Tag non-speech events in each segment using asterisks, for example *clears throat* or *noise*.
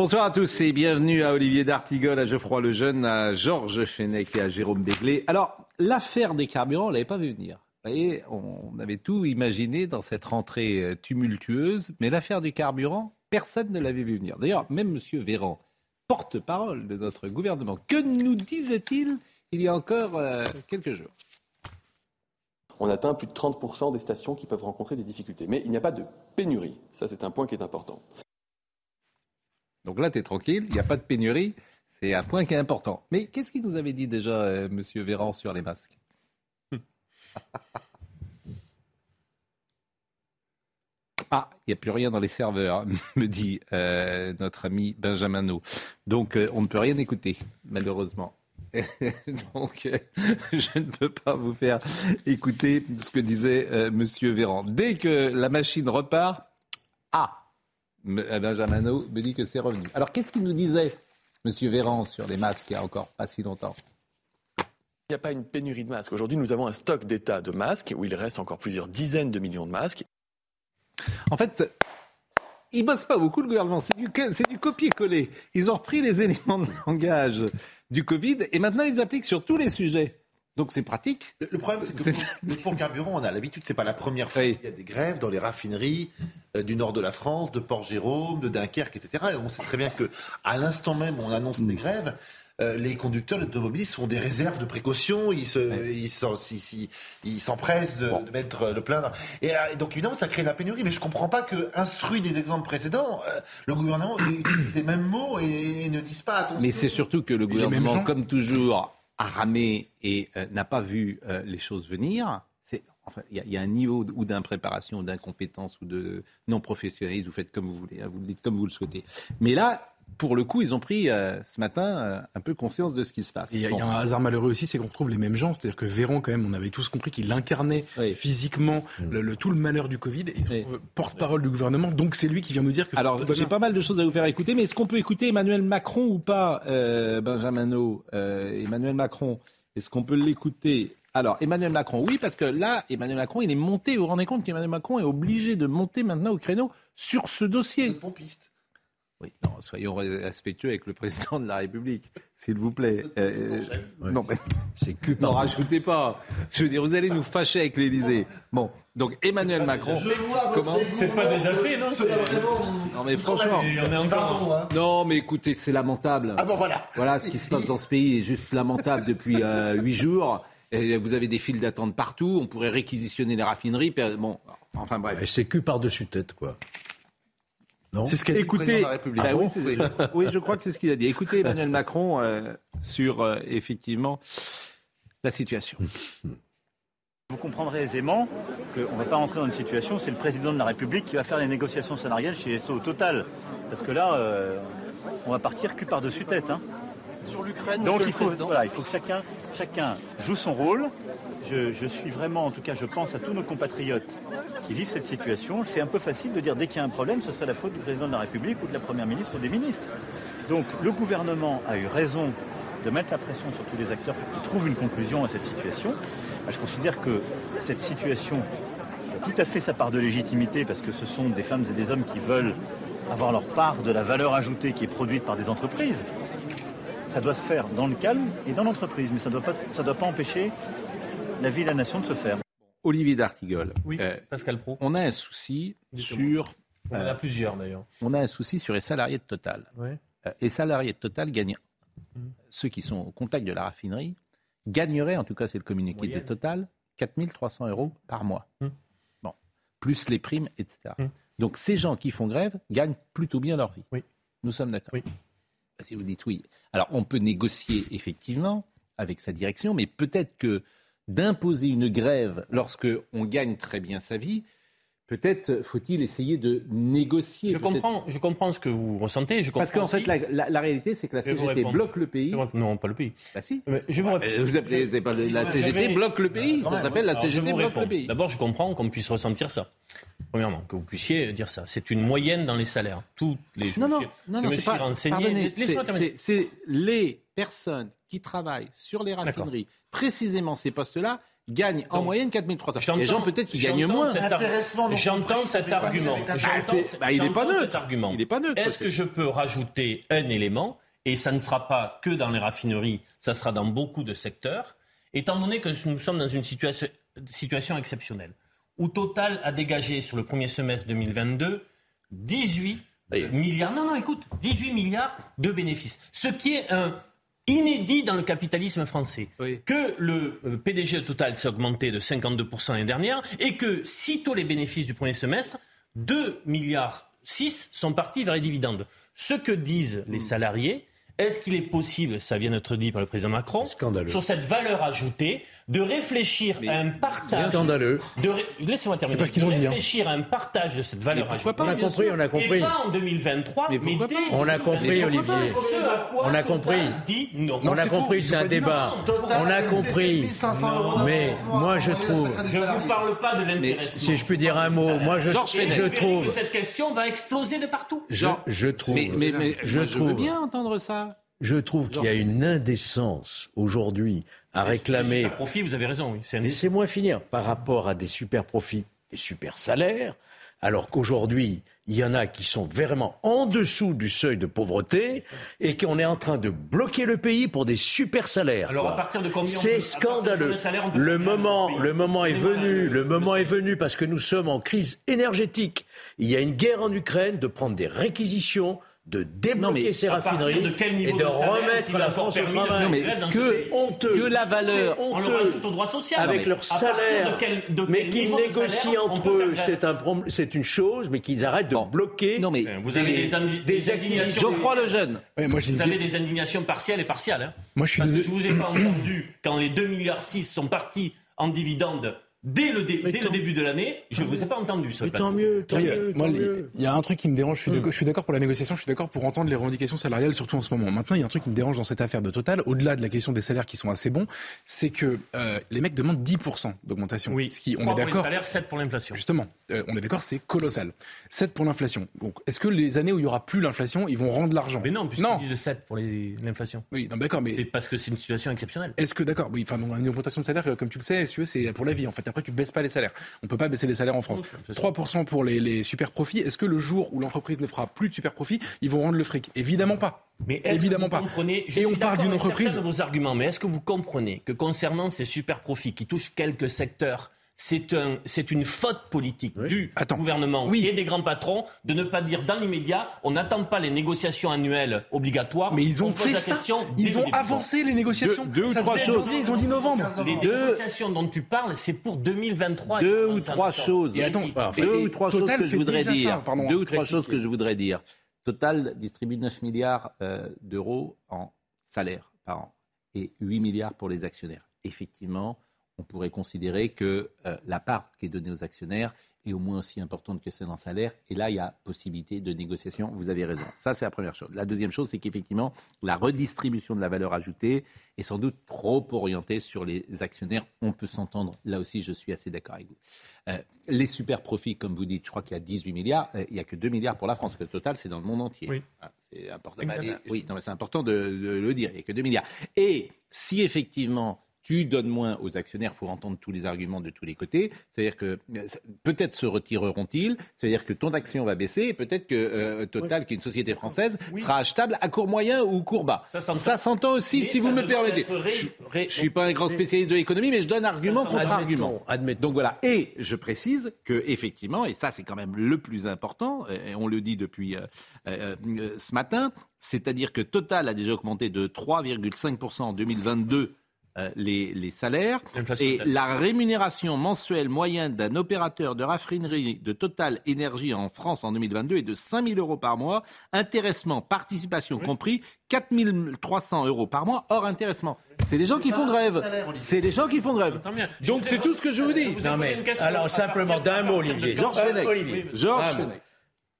Bonsoir à tous et bienvenue à Olivier D'Artigol, à Geoffroy Lejeune, à Georges Fenech et à Jérôme Béglé. Alors, l'affaire des carburants, on ne l'avait pas vu venir. Vous voyez, on avait tout imaginé dans cette rentrée euh, tumultueuse, mais l'affaire du carburant, personne ne l'avait vu venir. D'ailleurs, même M. Véran, porte-parole de notre gouvernement, que nous disait-il il y a encore euh, quelques jours? On atteint plus de 30% des stations qui peuvent rencontrer des difficultés. Mais il n'y a pas de pénurie. Ça, c'est un point qui est important. Donc là, tu es tranquille, il n'y a pas de pénurie. C'est un point qui est important. Mais qu'est-ce qu'il nous avait dit déjà, euh, M. Véran, sur les masques? *laughs* Ah, il n'y a plus rien dans les serveurs, *laughs* me dit euh, notre ami Benjamin Donc, euh, on ne peut rien écouter, malheureusement. *laughs* Donc, je ne peux pas vous faire écouter ce que disait M. Monsieur Véran. Dès que la machine repart, ah, Benjamin me dit que c'est revenu. Alors, qu'est-ce qu'il nous disait, Monsieur Véran, sur les masques il n'y a encore pas si longtemps? Il n'y a pas une pénurie de masques. Aujourd'hui, nous avons un stock d'État de masques où il reste encore plusieurs dizaines de millions de masques. En fait, ils bossent pas beaucoup, le gouvernement. C'est du, du copier-coller. Ils ont repris les *laughs* éléments de langage du Covid et maintenant ils appliquent sur tous les sujets. Donc c'est pratique. Le, problème, c'est que pour, le carburant, on a l'habitude, c'est pas la première fois qu'il y a des grèves dans les raffineries euh, du nord de la France, de Port-Jérôme, de Dunkerque, etc. Et on sait très bien que à l'instant même où on annonce ces mm. grèves, euh, les conducteurs, les automobilistes font des réserves de précaution, ils s'empressent de, mettre le plein. Euh, et, donc évidemment, ça crée la pénurie. Mais je ne comprends pas que, instruit des exemples précédents, euh, le gouvernement *coughs* utilise les mêmes mots et, ne dise pas attention. Mais c'est surtout que le gouvernement, comme toujours, a ramé et n'a pas vu les choses venir. Enfin, il y, a un niveau ou d'impréparation, ou d'incompétence, ou de non-professionnalisme, vous faites comme vous voulez, hein, vous le dites comme vous le souhaitez. Mais là, pour le coup, ils ont pris euh, ce matin euh, un peu conscience de ce qui se passe. Il y, a un hasard malheureux aussi, c'est qu'on retrouve les mêmes gens. C'est-à-dire que Véran, quand même, on avait tous compris qu'il incarnait physiquement mm. le, tout le malheur du Covid. Et oui. porte-parole du gouvernement. Donc c'est lui qui vient nous dire que. Alors j'ai pas mal de choses à vous faire écouter, mais est-ce qu'on peut écouter Emmanuel Macron ou pas, euh, Benjamin Emmanuel Macron, est-ce qu'on peut l'écouter alors, Emmanuel Macron, oui, parce que là, Emmanuel Macron, il est monté. Vous vous rendez compte qu'Emmanuel Macron est obligé de monter maintenant au créneau sur ce dossier. Le pompiste. Oui, non, soyons respectueux avec le président de la République, s'il vous plaît. Euh, non, mais *laughs* c'est que n'en rajoutez pas. Je veux dire, vous allez nous fâcher avec l'Élysée. Bon, donc Emmanuel Macron. Comment C'est pas déjà fait, non Non, mais franchement. Encore. Hein. Non, mais écoutez, c'est lamentable. Ah bon, voilà. Voilà, ce qui se passe dans ce pays est juste lamentable depuis euh, huit jours. Et vous avez des files d'attente partout. On pourrait réquisitionner les raffineries. Bon, enfin bref. C'est que par-dessus tête, quoi. C'est ce qu'a dit Écoutez, la République. Bah oui, je crois que c'est ce qu'il a dit. Écoutez Emmanuel Macron euh, sur euh, effectivement la situation. Vous comprendrez aisément qu'on ne va pas rentrer dans une situation où c'est le président de la République qui va faire les négociations salariales chez SO Total. Parce que là, euh, on va partir que par-dessus tête. Hein. Sur l'Ukraine, Donc il faut, voilà, il faut que chacun, chacun joue son rôle. Je, je, suis vraiment, en tout cas, je pense à tous nos compatriotes qui vivent cette situation. C'est un peu facile de dire dès qu'il y a un problème, ce serait la faute du président de la République ou de la Première ministre ou des ministres. Donc le gouvernement a eu raison de mettre la pression sur tous les acteurs pour qu'ils trouvent une conclusion à cette situation. Je considère que cette situation a tout à fait sa part de légitimité parce que ce sont des femmes et des hommes qui veulent avoir leur part de la valeur ajoutée qui est produite par des entreprises. Ça doit se faire dans le calme et dans l'entreprise, mais ça ne doit, pas, doit pas empêcher la vie et la nation de se faire. Olivier D'Artigol. Oui, euh, Pascal Pro. On a un souci sur. On en a euh, plusieurs d'ailleurs. On a un souci sur les salariés de Total. Ouais. Euh, les salariés de Total gagnent. Mmh. Ceux qui sont au contact de la raffinerie gagneraient, en tout cas c'est le communiqué de Total, 4300 euros par mois. Mmh. Bon. Plus les primes, etc. Mmh. Donc ces gens qui font grève gagnent plutôt bien leur vie. Oui. Nous sommes d'accord. Oui. Si vous dites oui. Alors on peut négocier effectivement avec sa direction, mais peut-être que d'imposer une grève lorsque on gagne très bien sa vie, Peut-être faut-il essayer de négocier. Je comprends, je comprends ce que vous ressentez. Je Parce qu'en fait, la, réalité, c'est que la CGT bloque le pays. Non, pas le pays. Bah si. je vous, pas la CGT bloque le pays. Ça s'appelle la CGT bloque le pays. D'abord, je comprends qu'on puisse ressentir ça. Premièrement, que vous puissiez dire ça. C'est une moyenne dans les salaires. Tous les jours. Non, non, non, non, pas, renseigné. C'est les personnes qui travaillent sur les raffineries, précisément ces postes-là, gagnent en moyenne 4300. Les gens peut-être qui gagnent moins. J'entends cet argument. Bah, il n'est pas neutre. Argument. Il est pas neutre. Est-ce que je peux rajouter un élément et ça ne sera pas que dans les raffineries, ça sera dans beaucoup de secteurs, étant donné que nous sommes dans une situation, situation exceptionnelle, où Total a dégagé sur le premier semestre 2022 18 milliards, non, non, écoute, 18 milliards de bénéfices. Ce qui est un inédit dans le capitalisme français. Que le euh, PDG Total s'est augmenté de 52% l'année dernière et que, sitôt les bénéfices du premier semestre, 2 milliards 6 sont partis vers les dividendes. Ce que disent les hmm. salariés, est-ce qu'il est possible, ça vient d'être dit par le président Macron, sur cette valeur ajoutée, de réfléchir à un partage. Scandaleux. De Laissez-moi terminer. Parce qu'ils ont de dit, hein. réfléchir à un partage de cette valeur ajoutée. on a compris, on a compris. Et pas en 2023, mais, mais dès On a compris, Olivier. On a compris. Dit non. On a compris, c'est un débat. On a compris. Mais moi, je trouve. Je ne vous parle pas de l'intéressement. Si je puis dire un mot, moi, je, je trouve. que cette question va exploser de partout. Je, je trouve. Mais, mais, je, je veux bien entendre ça. Je trouve qu'il y a une indécence aujourd'hui à réclamer. Super profit, vous avez raison. Oui. Laissez-moi finir. Par rapport à des super profits, des super salaires, alors qu'aujourd'hui, il y en a qui sont vraiment en dessous du seuil de pauvreté et qu'on est en train de bloquer le pays pour des super salaires. Alors à partir de combien C'est scandaleux. Le moment, le moment est venu. Le moment est venu parce que nous sommes en crise énergétique. Il y a une guerre en Ukraine de prendre des réquisitions de débloquer ces raffineries et de, remettre la France au travail. que, honteux, que la valeur, honteux, au droit social. avec leur salaire, mais qu'ils négocient entre eux, c'est un c'est une chose, mais qu'ils arrêtent de bloquer. Non mais vous avez des, des, indignations. Geoffroy le jeune. moi, vous avez des indignations partielles et partiales. Hein. Moi, je suis Parce que je vous ai pas *coughs* entendu quand les 2 milliards 6 sont partis en dividendes Dès le, dès le début de l'année, je ne vous ai pas entendu. Mais tant mieux, tant mieux. Il y a un truc qui me dérange. Je suis d'accord pour la négociation, je suis d'accord pour entendre les revendications salariales, surtout en ce moment. Maintenant, il y a un truc qui me dérange dans cette affaire de Total, au-delà de la question des salaires qui sont assez bons, c'est que euh, les mecs demandent 10% d'augmentation. Oui, ce qui, on est d'accord. Pour les salaires, 7 pour l'inflation. Justement, euh, on est d'accord, c'est colossal. 7 pour l'inflation. Donc, est-ce que les années où il y aura plus l'inflation, ils vont rendre l'argent? Mais non, puisqu'ils disent 7 pour l'inflation. Oui, d'accord, mais c'est parce que c'est une situation exceptionnelle. Est-ce que d'accord, oui, enfin, une augmentation de salaire, comme tu le sais, c'est pour la vie. En fait, après, tu baisses pas les salaires. On ne peut pas baisser les salaires en France. 3% pour les, super profits. Est-ce que le jour où l'entreprise ne fera plus de super profits, ils vont rendre le fric? Évidemment pas. Mais évidemment pas. Et on parle d'une entreprise. de vos arguments, mais est-ce que vous comprenez que concernant ces super profits qui touchent quelques secteurs, c'est un, une faute politique du gouvernement oui. et des grands patrons de ne pas dire dans l'immédiat, on n'attend pas les négociations annuelles obligatoires. Mais ils ont fait ça. Ils ont avancé les négociations. Deux, ou trois choses. Ils ont dit novembre. Les négociations dont tu parles, c'est pour 2023. Deux ou trois choses. deux ou trois choses que je voudrais dire. deux ou trois choses que je voudrais dire. Total distribue 9 milliards euh, d'euros en salaire par an et 8 milliards pour les actionnaires. Effectivement, on pourrait considérer que euh, la part qui est donnée aux actionnaires est au moins aussi importante que celle en salaire. Et là, il y a possibilité de négociation. Vous avez raison. Ça, c'est la première chose. La deuxième chose, c'est qu'effectivement, la redistribution de la valeur ajoutée est sans doute trop orientée sur les actionnaires. On peut s'entendre. Là aussi, je suis assez d'accord avec vous. Euh, les super profits, comme vous dites, je crois qu'il y a 18 milliards. Euh, il n'y a que 2 milliards pour la France. Le total, c'est dans le monde entier. Oui. Ah, c'est important. Bah, oui, c'est important de, de le dire. Il n'y a que 2 milliards. Et si effectivement tu donnes moins aux actionnaires, il faut entendre tous les arguments de tous les côtés. C'est-à-dire que peut-être se retireront-ils, c'est-à-dire que ton action va baisser, et peut-être que euh, Total, qui est une société française, sera achetable à court moyen ou court bas. Ça s'entend aussi, si vous me permettez. Je ne suis pas un grand spécialiste de l'économie, mais je donne argument contre argument. Donc voilà. Et je précise que effectivement, et ça c'est quand même le plus important, et on le dit depuis euh, euh, ce matin, c'est-à-dire que Total a déjà augmenté de 3,5% en 2022 euh, les, salaires et la rémunération mensuelle moyenne d'un opérateur de raffinerie de Total Énergie en France en 2022 est de 5 000 euros par mois, intéressement, participation compris, 4 300 euros par mois hors intéressement. C'est des gens qui font grève. C'est des gens qui font grève. Donc c'est tout ce que je vous dis. Non mais, alors simplement d'un mot, Olivier. Georges Fenech. Georges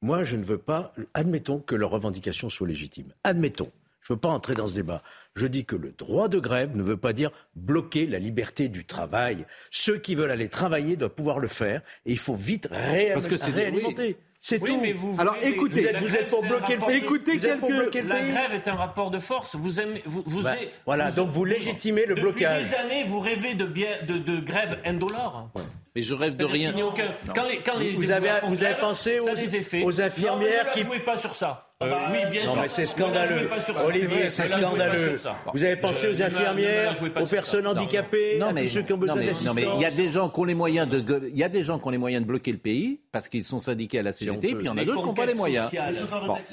Moi, je ne veux pas. Admettons que leurs revendications soient légitimes. Admettons. Je ne veux pas entrer dans ce débat. Je dis que le droit de grève ne veut pas dire bloquer la liberté du travail. Ceux qui veulent aller travailler doivent pouvoir le faire et il faut vite réalimenter. C'est tout. Alors écoutez, vous êtes, pour bloquer le pays. Écoutez quelques... La grève est un rapport de force. Vous aimez, vous, vous bah, voilà, donc vous légitimez le blocage. Depuis des années, vous rêvez de, bien, de, de grève indolore. Mais je rêve de rien. Quand les, quand les vous, avez, vous avez pensé aux, aux infirmières qui. Ne jouez pas sur ça. Euh, oui, bien non, sûr. mais c'est scandaleux. Olivier, c'est scandaleux. Vous avez pensé aux infirmières, aux personnes handicapées, à tous ceux qui ont besoin d'assistance. Non, mais il y a des gens qui ont les moyens de, il y a des gens qui ont les moyens de bloquer le pays parce qu'ils sont syndiqués à la CGT, puis il y en a d'autres qui n'ont pas les moyens.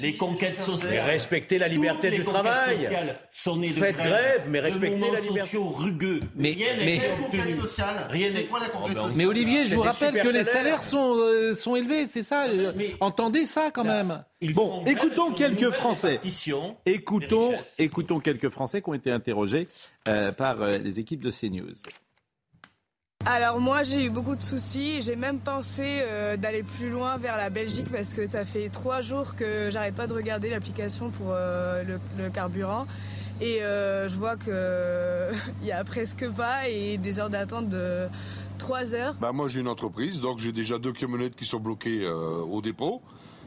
Les conquêtes sociales. Respectez la liberté du travail. Faites grève, mais respectez la liberté. rugueux. Mais, mais, rien n'est. Mais Olivier, je vous rappelle que les salaires sont, euh, sont élevés, c'est ça. Euh, entendez ça quand même. Bon, écoutons quelques Français. Écoutons, écoutons quelques Français qui ont été interrogés euh, par euh, les équipes de CNews. Alors moi j'ai eu beaucoup de soucis, j'ai même pensé euh, d'aller plus loin vers la Belgique parce que ça fait trois jours que j'arrête pas de regarder l'application pour le, le, carburant et je vois qu'il *laughs* y a presque pas et des heures d'attente de trois heures. Bah moi j'ai une entreprise donc j'ai déjà deux camionnettes qui sont bloquées au dépôt.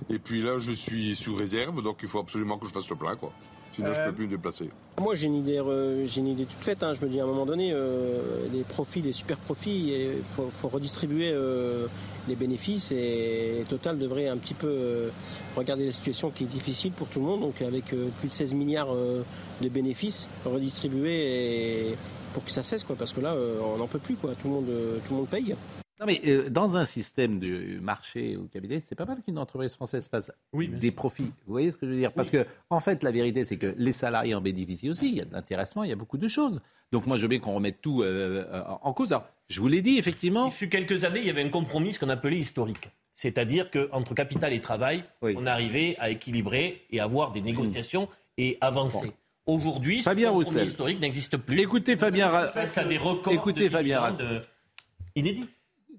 Et puis là, je suis sous réserve, donc il faut absolument que je fasse le plein, quoi. Sinon, je ne peux plus me déplacer. Moi, j'ai une idée, euh, j'ai une idée toute faite. Hein. Je me dis à un moment donné, euh, les profits, les super profits, il faut, redistribuer euh, les bénéfices. Et Total devrait un petit peu regarder la situation qui est difficile pour tout le monde. Donc, avec plus de 16 milliards de bénéfices, redistribuer pour que ça cesse, quoi. Parce que là, on n'en peut plus, quoi. Tout le monde, tout le monde paye. Non, mais euh, dans un système de marché ou cabinet, c'est pas mal qu'une entreprise française fasse des profits. Vous voyez ce que je veux dire? Parce que, en fait, la vérité, c'est que les salariés en bénéficient aussi. Il y a de l'intéressement, il y a beaucoup de choses. Donc, moi, je veux bien qu'on remette tout euh, euh, en cause. Alors, je vous l'ai dit, effectivement. Il fut quelques années, il y avait un compromis, ce qu'on appelait historique. C'est-à-dire qu'entre capital et travail, on arrivait à équilibrer et avoir des négociations et avancer. Aujourd'hui, ce compromis historique n'existe plus. Écoutez Fabien, ça a des records Écoutez, de Fabien inédits.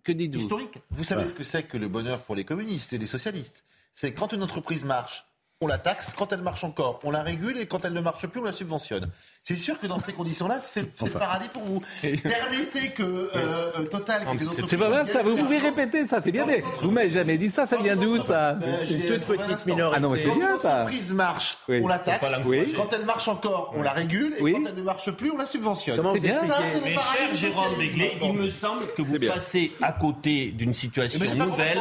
Que dites-vous Historique. Vous savez ce que c'est que le bonheur pour les communistes et les socialistes? C'est quand une entreprise marche, on la taxe, quand elle marche encore, on la régule et quand elle ne marche plus, on la subventionne. C'est sûr que dans ces conditions-là, c'est le paradis pour vous. Permettez que euh, euh, Total, C'est pas mal ça, vous pouvez répéter ça, c'est bien. Mais vous m'avez jamais dit ça, ça vient d'où ça Une toute petite minorité. Ah non, mais c'est bien ça. Quand l'entreprise marche, on la taxe. Quand elle marche encore, on la régule. Et quand elle ne marche plus, on la subventionne. C'est bien ça. Mais cher Jérôme Béglé, il me semble que vous passez à côté d'une situation nouvelle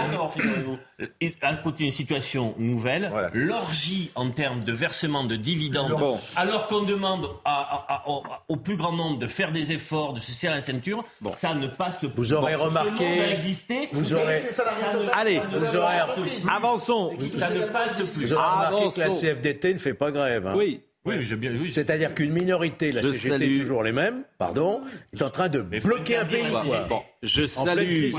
à côté d'une situation nouvelle, l'orgie en termes de versement de dividendes, alors qu'on demande au, plus grand nombre de faire des efforts, de se serrer la ceinture, ça ne passe plus. Vous aurez remarqué. Vous aurez. Allez, vous aurez. Avançons. Ça ne passe plus. Vous aurez remarqué que la CFDT ne fait pas grève. Hein. Oui. Oui, j'ai bien oui. C'est-à-dire qu'une minorité, la CGT toujours les mêmes, pardon, est en train de bloquer un pays. Bon, je salue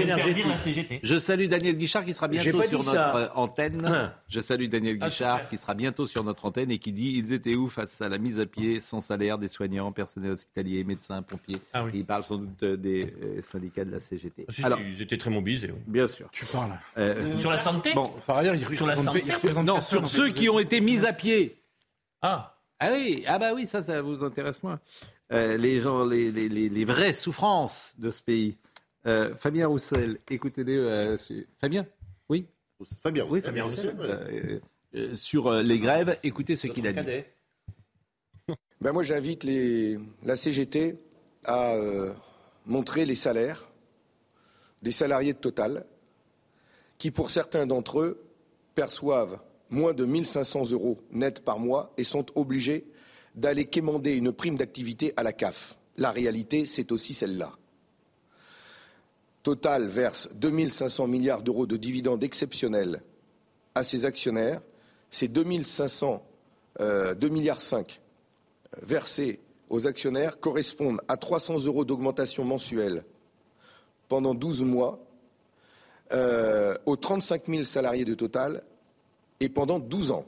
Je salue Daniel Guichard qui sera bientôt sur notre antenne. Hein. Je salue Daniel ah, Guichard qui sera bientôt sur notre antenne et qui dit ils étaient où face à la mise à pied sans salaire des soignants, personnels hospitaliers, médecins, pompiers? Ah il parle sans doute des euh, syndicats de la CGT. Ah, Alors, ils étaient très mobilisés. Oui. Bien sûr. Tu parles. Euh, sur la santé? Bon, par ailleurs, sur la santé? Non, sur ceux qui ont été mis à pied. Ah. Ah oui, ah bah oui, ça, ça vous intéresse moins. Euh, les gens, les, les, les, vraies souffrances de ce pays. Euh, Fabien Roussel, écoutez-les. Euh, Fabien? Oui Fabien, oui, Fabien Roussel. Euh, sur les grèves, écoutez ce qu'il a dit. Ben moi, j'invite les, la CGT à montrer les salaires des salariés de Total, qui pour certains d'entre eux perçoivent moins de 1500 euros net par mois et sont obligés d'aller quémander une prime d'activité à la CAF. La réalité, c'est aussi celle-là. Total verse 2500 milliards d'euros de dividendes exceptionnels à ses actionnaires. Ces 2500, euh, 2 milliards 5 versés aux actionnaires correspondent à 300 euros d'augmentation mensuelle pendant 12 mois euh, aux 35 000 salariés de Total et pendant 12 ans.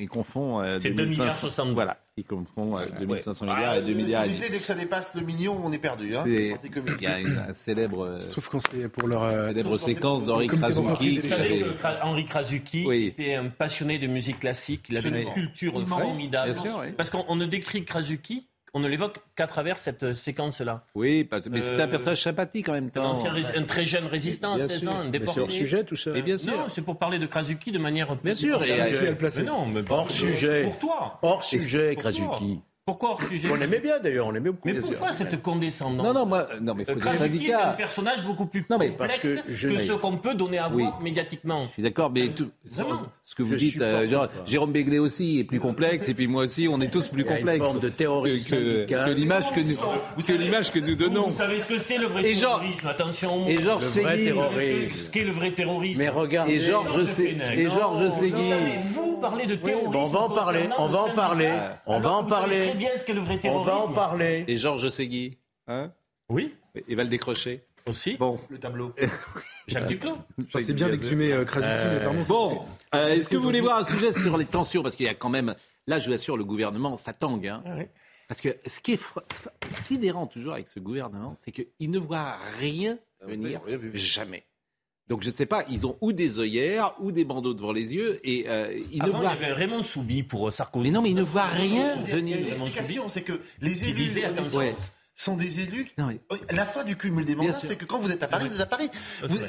Il confond. Euh, c'est 2 milliards 60. Voilà. Il confond euh, 2500 milliards et 2 milliards. L'idée, dès que ça dépasse le million, on est perdu. Hein, il y a une, un célèbre. Euh, Sauf qu'on sait pour leur. Euh, célèbre séquence d'Henri Krasuki. Vous savez que Henri Krasuki était un passionné de musique classique. Il avait une culture formidable. Parce qu'on ne décrit Krasuki on ne l'évoque qu'à travers cette séquence-là. Oui, parce, mais c'est un personnage sympathique en même temps. Un, très jeune résistant à 16 ans, un déporté. C'est hors sujet tout ça. Et bien sûr. Non, c'est pour parler de Krasuki de manière. Bien sûr. Et, mais non, mais hors sujet. Pour toi. Hors sujet, Krasuki. Pourquoi hors sujet On l'aimait bien d'ailleurs, on l'aimait beaucoup. Mais pourquoi cette condescendance Non, non, moi, non, mais faut des syndicats. est un personnage beaucoup plus non, mais complexe parce que, je... que ce qu'on peut donner à voir médiatiquement. Je suis d'accord, mais tout, ce que vous dites, euh, genre, Jérôme Béglé aussi est plus complexe, et puis moi aussi, on est tous plus complexes. Une forme de terrorisme que, que, l'image que nous, que l'image que nous donnons. Vous, savez ce que c'est le vrai et terrorisme Attention. Et Georges Segui. Ce qu'est le vrai terrorisme. Mais regardez. Et Georges Et Georges Segui. Vous parlez de terrorisme. On va en parler. On va en parler. On va en parler. Bien ce qu'est le vrai terrorisme. On va en parler. Et Georges Segui hein Oui. Il va le décrocher. Aussi. Bon. Le tableau. *laughs* Jacques Duclos. C'est bien d'exhumer euh, euh, Bon, euh, est-ce que vous voulez voir un sujet sur les tensions? Parce qu'il y a quand même, là je vous assure, le gouvernement, ça tangue. Hein. Ah Parce que ce qui est sidérant toujours avec ce gouvernement, c'est qu'il ne voit rien ah venir, jamais. Donc je ne sais pas, ils ont ou des œillères ou des bandeaux devant les yeux et euh, ils Avant, ne voient. Il y avait Raymond Soubi pour Sarkozy. Mais non, mais ils ne voient rien venir. L'explication, c'est que les élus ouais sont des élus. La fin du cumul des mandats fait que quand vous êtes à Paris, vous êtes à Paris.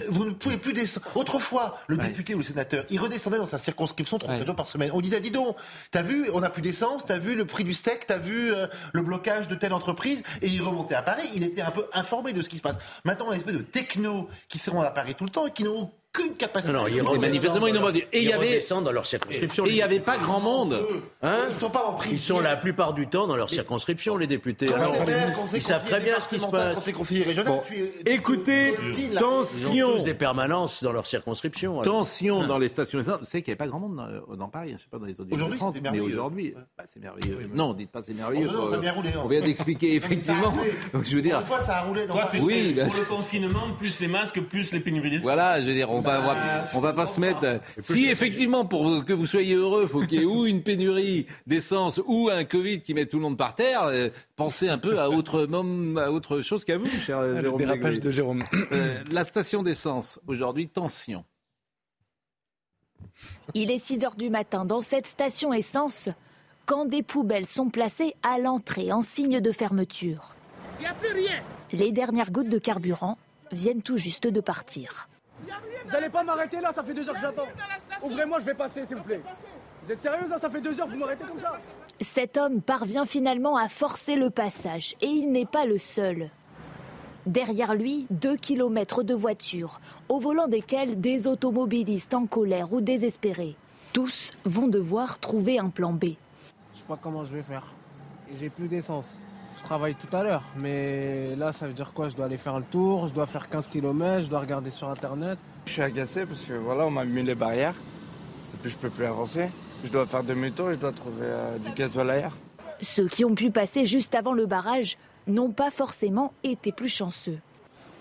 Vous, ne pouvez plus descendre. Autrefois, le député ou le sénateur, il redescendait dans sa circonscription trois jours par semaine. On disait, dis donc, t'as vu, on n'a plus d'essence, t'as vu le prix du steak, t'as vu euh, le blocage de telle entreprise, et il remontait à Paris. Il était un peu informé de ce qui se passe. Maintenant, on a une espèce de techno qui seront à Paris tout le temps et qui n'ont capacité. Non, ils manifestement, ils n'ont Et il y avait dans leur circonscription. Et il n'y avait pas grand monde. Hein ils sont pas en prison. Ils sont la plupart du temps dans leur circonscription, les députés. ils savent très bien ce qui se passe. Bon. Écoutez, tension. Ils ont tous des permanences dans leur circonscription. Tension dans les stations essence. Vous savez qu'il n'y avait pas grand monde dans, dans Paris, je ne sais pas dans les autres de France, mais aujourd'hui, bah, c'est merveilleux. Non, dites pas c'est merveilleux. Oh, on vient d'expliquer effectivement. *laughs* Je veux dire. Une fois, ça a roulé dans Paris. Oui, pour le confinement, plus les masques, plus les pénuries Voilà, je veux dire, on va on va pas se mettre. Si effectivement, pour que vous soyez heureux, faut qu'il y ait ou une pénurie d'essence ou un Covid qui met tout le monde par terre, euh, pensez un peu à autre, à autre chose qu'à vous, cher Jérôme. de Jérôme. Euh, la station d'essence, aujourd'hui, tension. Il est 6 heures du matin dans cette station essence quand des poubelles sont placées à l'entrée en signe de fermeture. Il n'y a plus rien. Les dernières gouttes de carburant viennent tout juste de partir. Vous n'allez pas m'arrêter là, ça fait deux heures que j'attends. Ouvrez-moi, je vais passer, s'il vous plaît. Vous êtes sérieuse là Ça fait deux heures que vous m'arrêtez comme ça Cet homme parvient finalement à forcer le passage et il n'est pas le seul. Derrière lui, deux kilomètres de voitures, au volant desquelles des automobilistes en colère ou désespérés. Tous vont devoir trouver un plan B. Je sais pas comment je vais faire. J'ai plus d'essence. Je travaille tout à l'heure, mais là, ça veut dire quoi? Je dois aller faire le tour, je dois faire 15 km, je dois regarder sur Internet. Je suis agacé parce que voilà, on m'a mis les barrières, et puis je peux plus avancer. Je dois faire demi-tour et je dois trouver euh, du gasoil ailleurs. Ceux qui ont pu passer juste avant le barrage n'ont pas forcément été plus chanceux.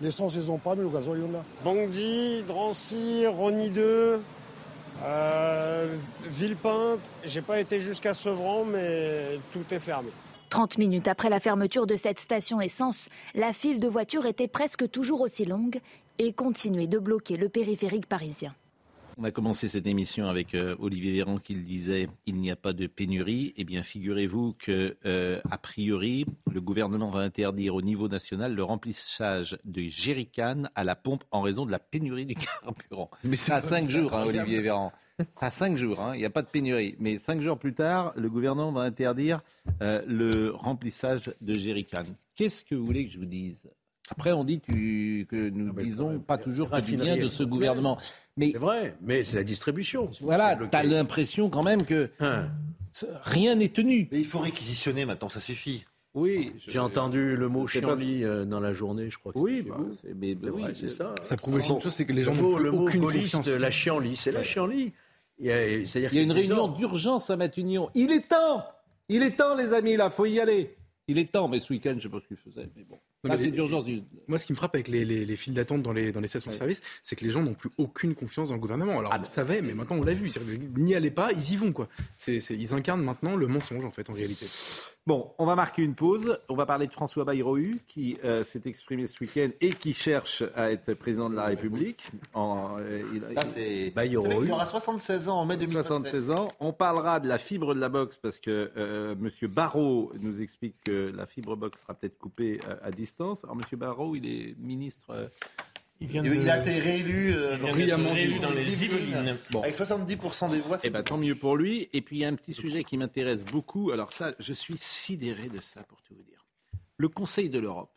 L'essence, ils n'ont pas, mais le gasoil, il y en a. Bondy, Drancy, Rony 2, euh, Villepinte. J'ai pas été jusqu'à Sevran, mais tout est fermé. 30 minutes après la fermeture de cette station essence, la file de voitures était presque toujours aussi longue et continuait de bloquer le périphérique parisien. On a commencé cette émission avec euh, Olivier Véran qui le disait il n'y a pas de pénurie. Eh bien, figurez-vous que, euh, a priori, le gouvernement va interdire au niveau national le remplissage de jerrycans à la pompe en raison de la pénurie du carburant. Mais ça a cinq jours, hein, Olivier Véran. Ça cinq jours, hein. il n'y a pas de pénurie. Mais cinq jours plus tard, le gouvernement va interdire euh, le remplissage de jerrycans. Qu'est-ce que vous voulez que je vous dise? Après, on dit que nous ah, disons pas toujours que du bien de ce gouvernement. Mais c'est vrai, mais c'est la distribution. Voilà, tu as l'impression quand même que hein. rien n'est tenu. Mais il faut réquisitionner maintenant, ça suffit. Oui, j'ai entendu le mot chienlit euh, dans la journée, je crois. Que oui, bah, c'est ça. Ça prouve aussi une chose, c'est que les gens n'ont plus aucune confiance. La chienlit, c'est la chienlit. Il y a, il y a une réunion d'urgence à Matignon. Il est temps Il est temps, les amis, là, faut y aller. Il est temps, mais ce week-end, je ne sais pas ce qu'il faisait, mais bon. Moi, ce qui me frappe avec les, les, files d'attente dans les, dans les stations de service, c'est que les gens n'ont plus aucune confiance dans le gouvernement. Alors, ah, on le savait, mais maintenant on l'a vu. N'y allez pas, ils y vont. Quoi. ils incarnent maintenant le mensonge, en fait, en réalité. Bon, on va marquer une pause. On va parler de François Bayrou qui euh, s'est exprimé ce week-end et qui cherche à être président de la République. En, euh, il, Bayrou. Il aura 76 ans en mai 2027. 76 ans. On parlera de la fibre de la boxe parce que euh, Monsieur Barrault nous explique que la fibre box sera peut-être coupée euh, à distance. Alors Monsieur Barrault, il est ministre il, a été réélu, euh, dans, les Yvelines. Avec 70% des voix. Eh ben, tant mieux pour lui. Et puis il y a un petit sujet qui m'intéresse beaucoup. Alors ça, je suis sidéré de ça pour tout vous dire. Le Conseil de l'Europe,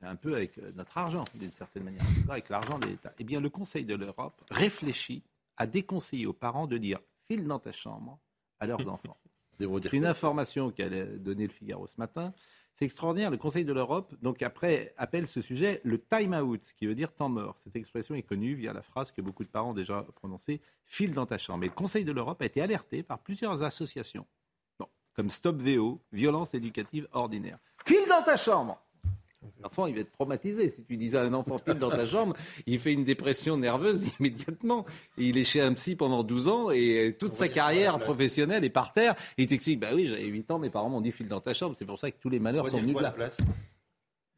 c'est un peu avec euh, notre argent d'une certaine manière, avec l'argent de l'État. Eh bien, le Conseil de l'Europe réfléchit à déconseiller aux parents de dire file dans ta chambre à leurs enfants. *laughs* C'est une information qu'a donnée le Figaro ce matin. C'est extraordinaire. Le Conseil de l'Europe, appelle ce sujet le time out, ce qui veut dire temps mort. Cette expression est connue via la phrase que beaucoup de parents ont déjà prononcée file dans ta chambre. Mais le Conseil de l'Europe a été alerté par plusieurs associations, comme Stop VO, violence éducative ordinaire. File dans ta chambre L'enfant, il va être traumatisé. Si tu disais à un enfant, file dans ta chambre, il fait une dépression nerveuse *laughs* immédiatement. il est chez un psy pendant 12 ans et toute sa carrière professionnelle est par terre. Et il t'explique, bah oui, j'avais 8 ans, mes parents m'ont dit, file dans ta chambre. C'est pour ça que tous les malheurs sont venus de là.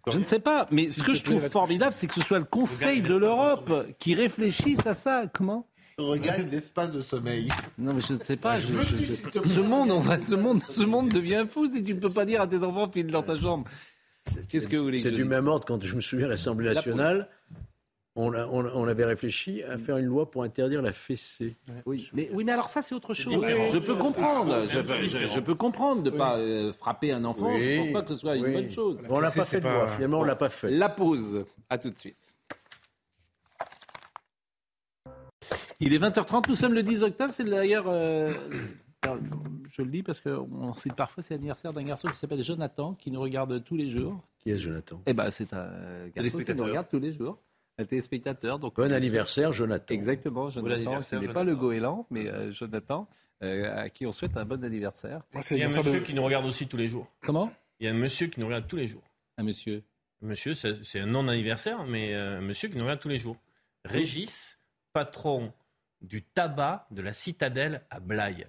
Je ne sais pas, mais ce que je trouve formidable, c'est que ce soit le Conseil de l'Europe qui réfléchisse à ça. Comment? Regagne l'espace de sommeil. Non, mais je ne sais pas. ce, monde, on va, ce, monde, ce monde devient fou si tu ne peux pas dire à tes enfants, file dans ta chambre. Qu'est-ce que vous voulez C'est du même ordre quand je me souviens à l'Assemblée nationale. On, on, avait réfléchi à faire une loi pour interdire la fessée. Oui, mais, oui, mais alors ça, c'est autre chose. je peux comprendre. Je, peux comprendre de ne pas euh, frapper un enfant. Je ne pense pas que ce soit une bonne chose. on l'a pas fait de loi. Finalement, on l'a pas fait. La pause. À tout de suite. Il est 20h30. Nous sommes le 10 octobre. C'est d'ailleurs. Euh, je le dis parce qu'on cite parfois, c'est l'anniversaire d'un garçon qui s'appelle Jonathan, qui nous regarde tous les jours. Qui est Jonathan? Eh ben, c'est un garçon qui nous regarde tous les jours. Un téléspectateur. Donc, bon anniversaire, Jonathan. Exactement, Jonathan. Ce n'est pas le goéland, mais euh, Jonathan, euh, à qui on souhaite un bon anniversaire. Il y a un monsieur qui nous regarde aussi tous les jours. Comment? Il y a un monsieur qui nous regarde tous les jours. Un monsieur Monsieur, c'est un non-anniversaire, mais euh, un monsieur qui nous regarde tous les jours. Régis, patron du tabac de la Citadelle à Blaye.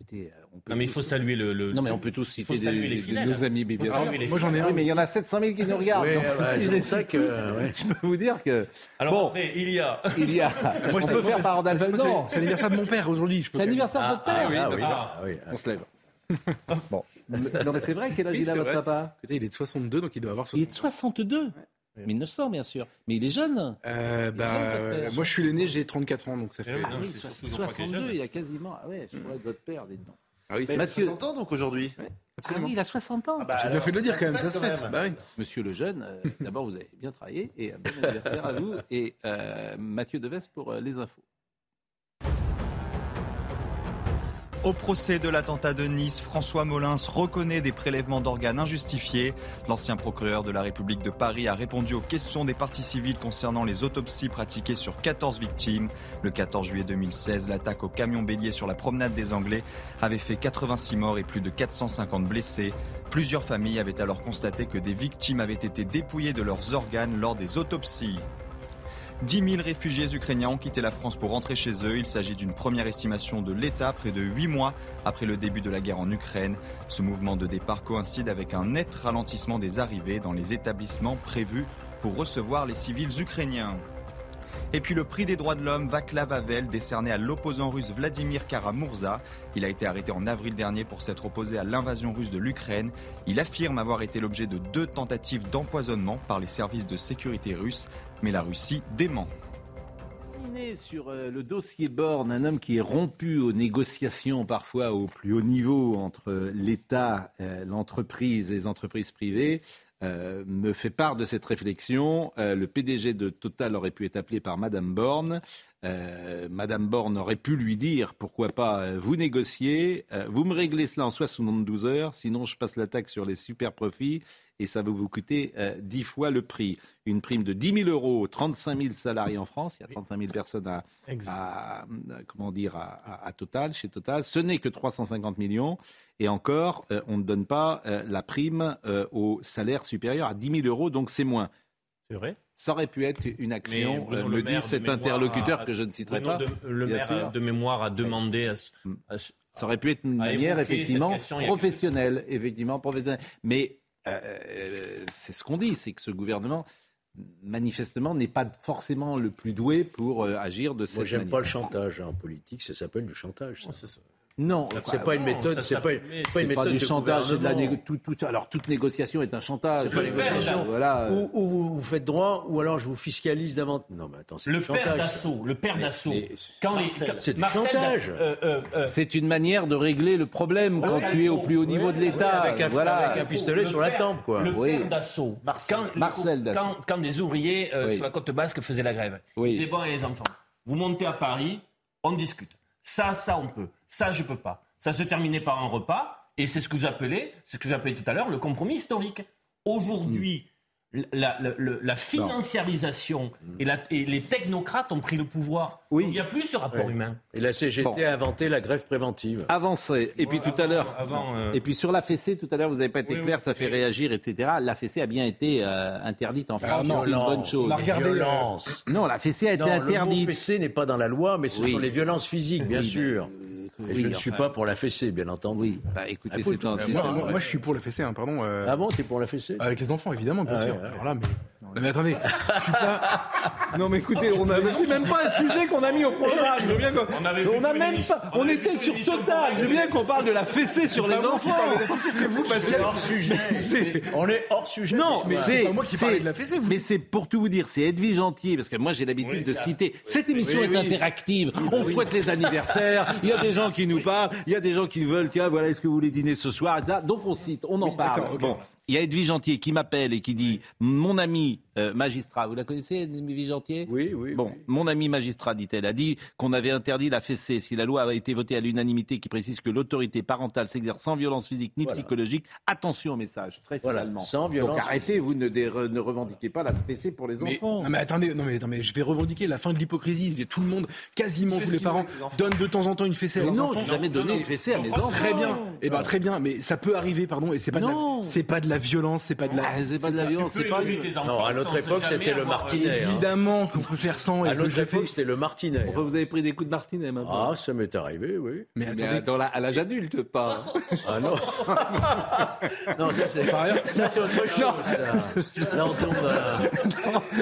Écoutez, euh, on peut non, mais il faut saluer le, Non, mais on peut tous citer des, nos amis, bien sûr. Moi, j'en ai un, mais il y en a 700 000 qui nous regardent. Oui, *laughs* c'est ça que... *laughs* Je peux vous dire que... Alors bon, après, il y a... *laughs* Il y a... Moi, on peut faire par Non, c'est l'anniversaire de mon père aujourd'hui. C'est l'anniversaire de votre père ah, oui, ah, oui. On se lève. bon. Non, mais c'est vrai, quel âge il a, votre papa? Écoutez, il est de 62, donc il doit avoir 62. Il est de 62 1900, bien sûr. Mais il est jeune. Euh, bah, moi, je suis l'aîné, j'ai 34 ans, donc ça eh fait. Ah, oui, 62, il a quasiment. Ah ouais, je pourrais être votre père, dedans. Ah oui, c'est Mathieu... 60 ans donc aujourd'hui. Ah oui, il a 60 ans. Ah bah J'ai bien fait de le dire quand même, ça se fait. Bah oui. Monsieur le jeune, euh, d'abord vous avez bien travaillé et un bon anniversaire à vous et euh, Mathieu Deves pour euh, les infos. Au procès de l'attentat de Nice, François Molins reconnaît des prélèvements d'organes injustifiés. L'ancien procureur de la République de Paris a répondu aux questions des parties civiles concernant les autopsies pratiquées sur 14 victimes. Le 14 juillet 2016, l'attaque au camion bélier sur la promenade des Anglais avait fait 86 morts et plus de 450 blessés. Plusieurs familles avaient alors constaté que des victimes avaient été dépouillées de leurs organes lors des autopsies. 10 000 réfugiés ukrainiens ont quitté la France pour rentrer chez eux. Il s'agit d'une première estimation de l'État près de 8 mois après le début de la guerre en Ukraine. Ce mouvement de départ coïncide avec un net ralentissement des arrivées dans les établissements prévus pour recevoir les civils ukrainiens. Et puis le prix des droits de l'homme Vaclav Havel, décerné à l'opposant russe Vladimir Karamurza. Il a été arrêté en avril dernier pour s'être opposé à l'invasion russe de l'Ukraine. Il affirme avoir été l'objet de deux tentatives d'empoisonnement par les services de sécurité russes mais la Russie dément sur euh, le dossier Borne, un homme qui est rompu aux négociations parfois au plus haut niveau entre l'État, euh, l'entreprise les entreprises privées, euh, me fait part de cette réflexion. le PDG de Total aurait pu être appelé par Madame Borne. Madame Borne aurait pu lui dire pourquoi pas vous négocier, vous me réglez cela en 72 heures, sinon je passe la taxe sur les super profits et ça va vous coûter euh, dix 10 fois le prix. Une prime de 10 000 euros, 35 000 salariés en France, il y a 35 000 personnes à, comment dire, à, Total, chez Total. Ce n'est que 350 millions et encore, euh, on ne donne pas euh, la prime au salaire supérieur à 10 000 euros, donc c'est moins. C'est vrai Ça aurait pu être une action, euh, me Le dit cet interlocuteur a- que je ne citerai Bruno pas. de- le bien maire sûr. de mémoire a demandé à, ce- Mm. à ce- Ça aurait pu être une manière, effectivement, question a professionnelle, effectivement, professionnelle. Mais euh, c'est ce qu'on dit, c'est que ce gouvernement, manifestement, n'est pas forcément le plus doué pour euh, agir de cette Moi, j'aime pas le chantage hein, en politique. Ça s'appelle du chantage. ça. Non, c'est pas une méthode. C'est pas, une pas méthode du de chantage, c'est de la négo- tout, tout- alors toute négociation est un chantage. C'est pas Euh, une négociation. Voilà. Ou, ou vous, vous faites droit, ou alors je vous fiscalise davantage. Non, mais attends, c'est Le du père chantage. d'assaut, le père d'assaut. Quand les, Marcel, c'est chantage. euh, euh, euh, C'est une manière de régler le problème quand tu es au plus haut niveau de l'État. avec un- voilà. avec un pistolet le sur la tempe, quoi. Le Oui. père d'assaut. Marcel Dassault. Quand, des ouvriers sur la côte basque faisaient la grève, Oui. ils disaient bon, et les enfants, vous montez à Paris, on discute. Ça, ça, on peut. Ça, je peux pas. Ça se terminait par un repas, et c'est ce que c'est ce que j'appelais tout à l'heure, le compromis historique. Aujourd'hui, la, la- la- la financiarisation et, la- et les technocrates ont pris le pouvoir. Oui. Il n'y a plus ce rapport humain. Et la CGT Bon. a inventé la grève préventive. Avancez. Et puis Ouais, tout à avant- l'heure. avant, euh, Et puis sur la fessée, tout à l'heure, vous n'avez pas été Oui, clair, oui. ça fait réagir, etc. La fessée a bien été euh, interdite en France. non, c'est une bonne chose. on a regardé, euh, Violence. Non, la fessée a été Non, le mot interdite. fessée n'est pas dans la loi, mais ce Oui. sont les violences physiques, bien Oui, sûr. mais, Et oui, je ne suis enfin, pas pour la fessée, bien entendu. Oui, bah écoutez, Ah, c'est tout- un. Moi, moi, moi, je suis pour le fessé, hein, pardon. euh, Ah bon, t'es pour la fessée? Avec les enfants, évidemment, bien Ah sûr. ouais, ouais. Alors là, mais... Non, mais attendez, je suis pas. *laughs* Non, mais écoutez, on a. C'est même pas un sujet qu'on a mis au programme. Je veux bien qu'on- On avait on a même pas. on était sur Total. Je veux bien qu'on parle de la fessée sur les enfants. c'est vous, parce que- C'est hors sujet. *laughs* C'est- On est hors sujet. Non, Mais c'est c'est pas moi qui parlais de la fessée, vous. Mais c'est pour tout vous dire, c'est Edwige Gentil, parce que moi j'ai l'habitude de citer. Cette émission Oui, est oui. interactive. On souhaite les anniversaires. Il y a des gens qui nous parlent. Il y a des gens qui veulent. Tiens, voilà, est-ce que vous voulez dîner ce soir etc. Donc on cite, on en parle. Bon. Il y a Edwige Gentil qui m'appelle et qui dit Mon ami euh, magistrat, vous la connaissez, Edwige Gentil Oui, oui. Bon, mon ami magistrat, dit-elle, a dit qu'on avait interdit la fessée si la loi avait été votée à l'unanimité qui précise que l'autorité parentale s'exerce sans violence physique ni Voilà. psychologique. Attention au message, très Voilà, finalement. sans violence Donc arrêtez, vous ne, dé- ne revendiquez pas la fessée pour les Mais, enfants. non mais attendez, non mais, non mais je vais revendiquer la fin de l'hypocrisie. Tout le monde, quasiment tous les parents, donnent de temps en temps une fessée à Mais leurs non, enfants. j'ai jamais donné une fessée à mes enfants. Très bien. Eh ben très bien, mais ça peut arriver, pardon, et c'est pas de Non. la, pas de la violence, c'est pas de la. Ah, c'est pas de la violence, c'est pas. tes enfants Non, à notre époque, c'était le martinet. hein. Évidemment qu'on peut faire sans et À notre époque, c'était le martinet. Enfin, vous avez pris des coups de martinet maintenant. Ah, ça m'est arrivé, oui. Mais Mais, attendez, euh, dans la- à l'âge adulte, pas. Ah non. *laughs* non, ça c'est par ailleurs, ça c'est autre chose. ça. Là, on tombe euh,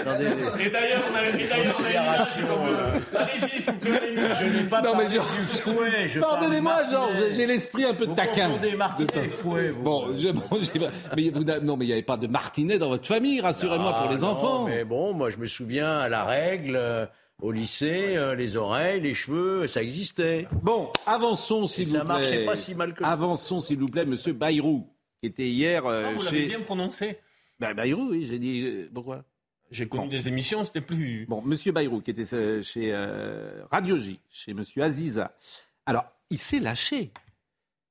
dans des. Et d'ailleurs, on avait, et d'ailleurs, on a une comme, euh, s'il vous plaît, Je n'ai pas Non, mais genre- du fouet. Pardonnez-moi, Georges, j'ai- l'esprit un peu Vous taquin. confondez martinet et fouet. vous. Bon, je, bon, pas- mais vous non, mais il n'y avait pas de martinet dans votre famille, rassurez-moi, Ah, pour les non, enfants. Mais bon, moi je me souviens à la règle, euh, au lycée, euh, les oreilles, les cheveux, ça existait. Bon, avançons, s'il vous ça plaît. marchait pas si mal que ça. Avançons, s'il vous plaît, Monsieur Bayrou, qui était hier euh, Ah, vous l'avez chez. bien prononcé. Bah, Bayrou, oui, j'ai dit. euh, pourquoi? J'ai connu des émissions, c'était plus. Bon, Monsieur Bayrou, qui était euh, chez euh, Radio J, chez Monsieur Aziza. Alors, il s'est lâché.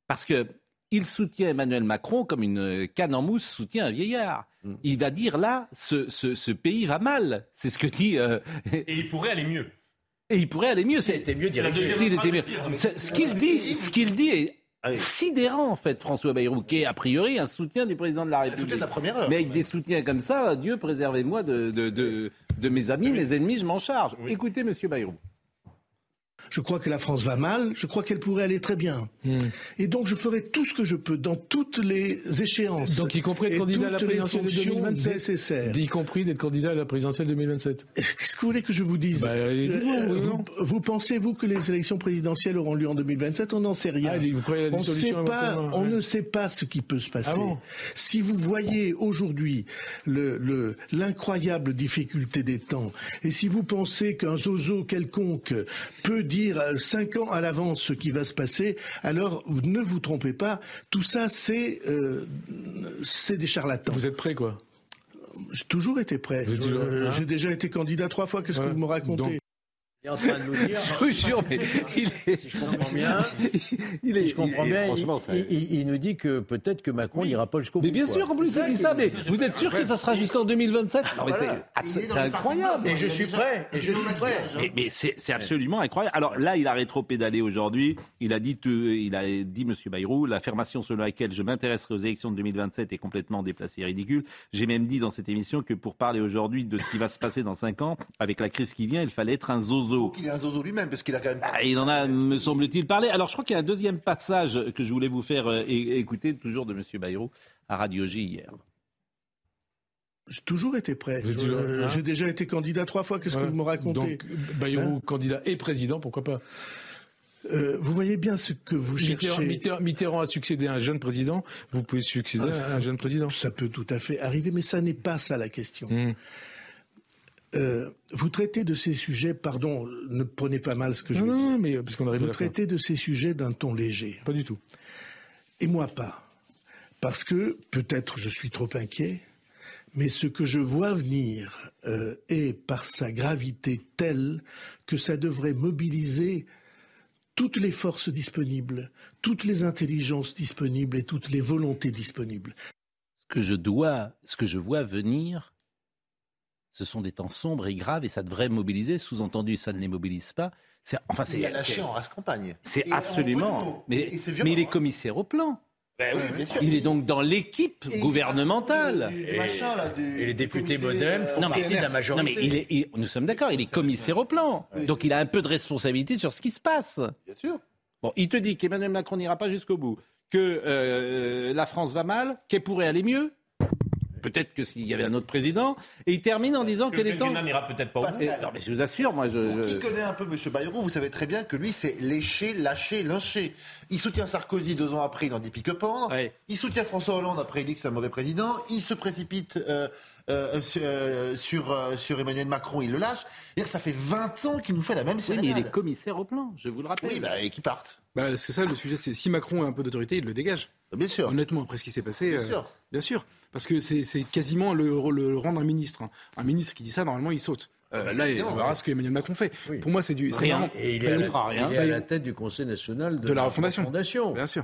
Parce que il soutient Emmanuel Macron comme une canne en mousse soutient un vieillard. Mm. Il va dire là, ce, ce, ce pays va mal. C'est ce que dit. euh, *laughs* Et il pourrait aller mieux. et il pourrait aller mieux. C'était mieux dirigé. était mieux. pire, mais- Ce qu'il dit, ce qu'il dit est Ah oui. sidérant en fait, François Bayrou, qui est a priori un soutien du président de la République. de la première heure. Mais avec des soutiens comme ça, Dieu préservez-moi de, de, de, de mes amis, mes ennemis, je m'en charge. Écoutez, Monsieur Bayrou. Je crois que la France va mal, je crois qu'elle pourrait aller très bien. Hmm. Et donc je ferai tout ce que je peux dans toutes les échéances. Donc, y compris être candidat à la présidentielle de fonctions 2027. nécessaires. Y compris d'être candidat à la présidentielle 2027. Qu'est-ce que vous voulez que je vous dise Bah, Euh, vous, non vous pensez, vous, que les élections présidentielles auront lieu en 2027 On n'en sait rien. Ah, vous croyez on, sait pas, on ne sait pas ce qui peut se passer. Ah bon? Si vous voyez aujourd'hui le- le- l'incroyable difficulté des temps, et si vous pensez qu'un zozo quelconque peut dire euh, cinq ans à l'avance ce qui va se passer, alors ne vous trompez pas. Tout ça, c'est euh, c'est des charlatans. Vous êtes prêt, quoi? J'ai toujours été prêt. Euh, hein? J'ai déjà été candidat trois fois. Qu'est-ce que vous me racontez Il est en train de nous dire. *laughs* je vous jure, mais il est. Si je comprends bien. *laughs* Il est. Si je comprends il est- bien. franchement, il, ça- il- il nous dit que peut-être que Macron n'ira pas jusqu'au bout. Mais bien quoi. sûr, en plus, il dit ça, mais vous êtes sûr que ça sera jusqu'en 2027 Non, mais Voilà. c'est- incroyable. Et je suis prêt. Et je suis prêt. Mais, mais c'est absolument incroyable. Alors là, il a rétro-pédalé aujourd'hui. Il a dit, il a dit, Monsieur Bayrou, l'affirmation selon laquelle je m'intéresserai aux élections de 2027 est complètement déplacée et ridicule. J'ai même dit dans cette émission que pour parler aujourd'hui de ce qui va se passer dans cinq ans, avec la crise qui vient, il fallait être un zozo. Qu'il est un zozo lui-même, parce qu'il a quand même. Ah, il en a, me semble-t-il, parlé. Alors, je crois qu'il y a un deuxième passage que je voulais vous faire euh, écouter, toujours de Monsieur Bayrou, à Radio J hier. J'ai toujours été prêt. Euh, hein J'ai déjà été candidat trois fois. Qu'est-ce Voilà. que vous me racontez Donc, Bayrou, Hein candidat et président, pourquoi pas Euh, Vous voyez bien ce que vous Mitterrand, cherchez. Mitterrand- Mitterrand a succédé à un jeune président, vous pouvez succéder à un jeune président. Ça peut tout à fait arriver, mais ça n'est pas ça la question. Hmm. Euh, vous traitez de ces sujets, pardon, ne prenez pas mal ce que je Non, veux non, dire. mais parce qu'on arrive à Vous la fin. traitez de ces sujets d'un ton léger. Pas du tout. Et moi pas. Parce que peut-être je suis trop inquiet, mais ce que je vois venir euh, est par sa gravité telle que ça devrait mobiliser toutes les forces disponibles, toutes les intelligences disponibles et toutes les volontés disponibles. Ce que je dois, ce que je vois venir, ce sont des temps sombres et graves et ça devrait mobiliser. Sous-entendu, ça ne les mobilise pas. C'est, enfin, c'est, Il a lâché en race campagne. c'est absolument. Mais, Et c'est violent, mais il est hein. commissaire au plan. Ben oui, bien sûr. Il est donc dans l'équipe Et gouvernementale. du- du machin, là, du- Et les députés comité, modem font euh, partie de la Non, majorité. mais il est, il- nous sommes d'accord, il est commissaire au plan. Donc il a un peu de responsabilité sur ce qui se passe. Bien sûr. Bon, il te dit qu'Emmanuel Macron n'ira pas jusqu'au bout, que euh, la France va mal, qu'elle pourrait aller mieux. Peut-être que s'il y avait un autre président. Et il termine en disant Que qu'elle est temps. N'ira peut-être pas au bout. Non, mais je vous assure, moi, je. Pour je- qui connaît un peu M. Bayrou, vous savez très bien que lui, c'est lécher, lâcher, lyncher. Il soutient Sarkozy deux ans après, il en dit pique-pendre. Ouais. Il soutient François Hollande après, il dit que c'est un mauvais président. Il se précipite euh, euh, sur, euh, sur, euh, sur Emmanuel Macron, il le lâche. C'est-à-dire que ça fait 20 ans qu'il nous fait la même Oui, mais il est commissaire au plan, je vous le rappelle. Oui, bah, et qui partent. Bah, c'est ça le sujet. C'est si Macron a un peu d'autorité, il le dégage. Bien sûr. Honnêtement, après ce qui s'est passé, Bien euh, sûr. bien sûr, parce que c'est c'est quasiment le, le rang d'un ministre. hein. Un ministre qui dit ça, normalement, il saute. Euh, là, évidemment, on verra ce que Emmanuel Macron fait. Pour moi, c'est du Rien. Et il est, la, fera rien. il est à la tête du Conseil national de, De la refondation. refondation. Bien sûr.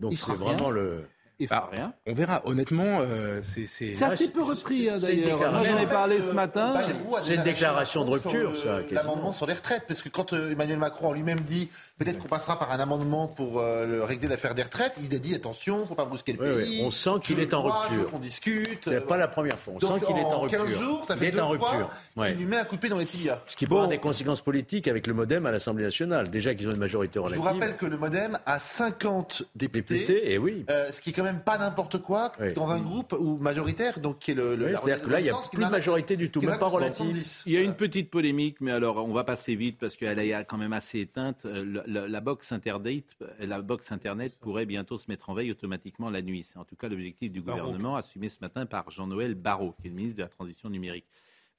Donc Il c'est vraiment rien. le. Il fera rien. On verra. Honnêtement, euh, c'est c'est. Assez peu repris, hein, d'ailleurs. Moi, j'en ai parlé Euh, ce matin. A C'est une déclaration de rupture, sur ça. L'amendement sur les retraites, parce que quand euh, Emmanuel Macron en lui-même dit peut-être qu'on passera par un amendement pour euh, le- régler l'affaire des retraites, il a dit attention, faut pas brusquer le Oui, pays. oui, on sent qu'il Je est en vois, je rupture. qu'on discute. C'est pas la première fois. On Donc, sent qu'il est en rupture. 15 jours, ça il fait est deux en rupture. Ouais. qu'il lui met un coup de pied dans les tibias. Ce qui peut avoir des conséquences politiques avec le MoDem à l'Assemblée nationale. Déjà qu'ils ont une majorité Je relative. vous rappelle que le MoDem a 50 députés, Députés, et oui. euh, ce qui est quand même pas n'importe quoi Oui. dans un groupe où majoritaire, donc qui est le. le Oui, C'est-à-dire que là, il n'y a plus de majorité du tout, même pas relative. 70. Il y a une petite polémique, mais alors on va passer vite parce qu'elle est quand même assez éteinte. Euh, le- le- la box internet, la box internet pourrait bientôt se mettre en veille automatiquement la nuit. C'est en tout cas l'objectif du gouvernement assumé ce matin par Jean-Noël Barrot, qui est le ministre de la Transition numérique.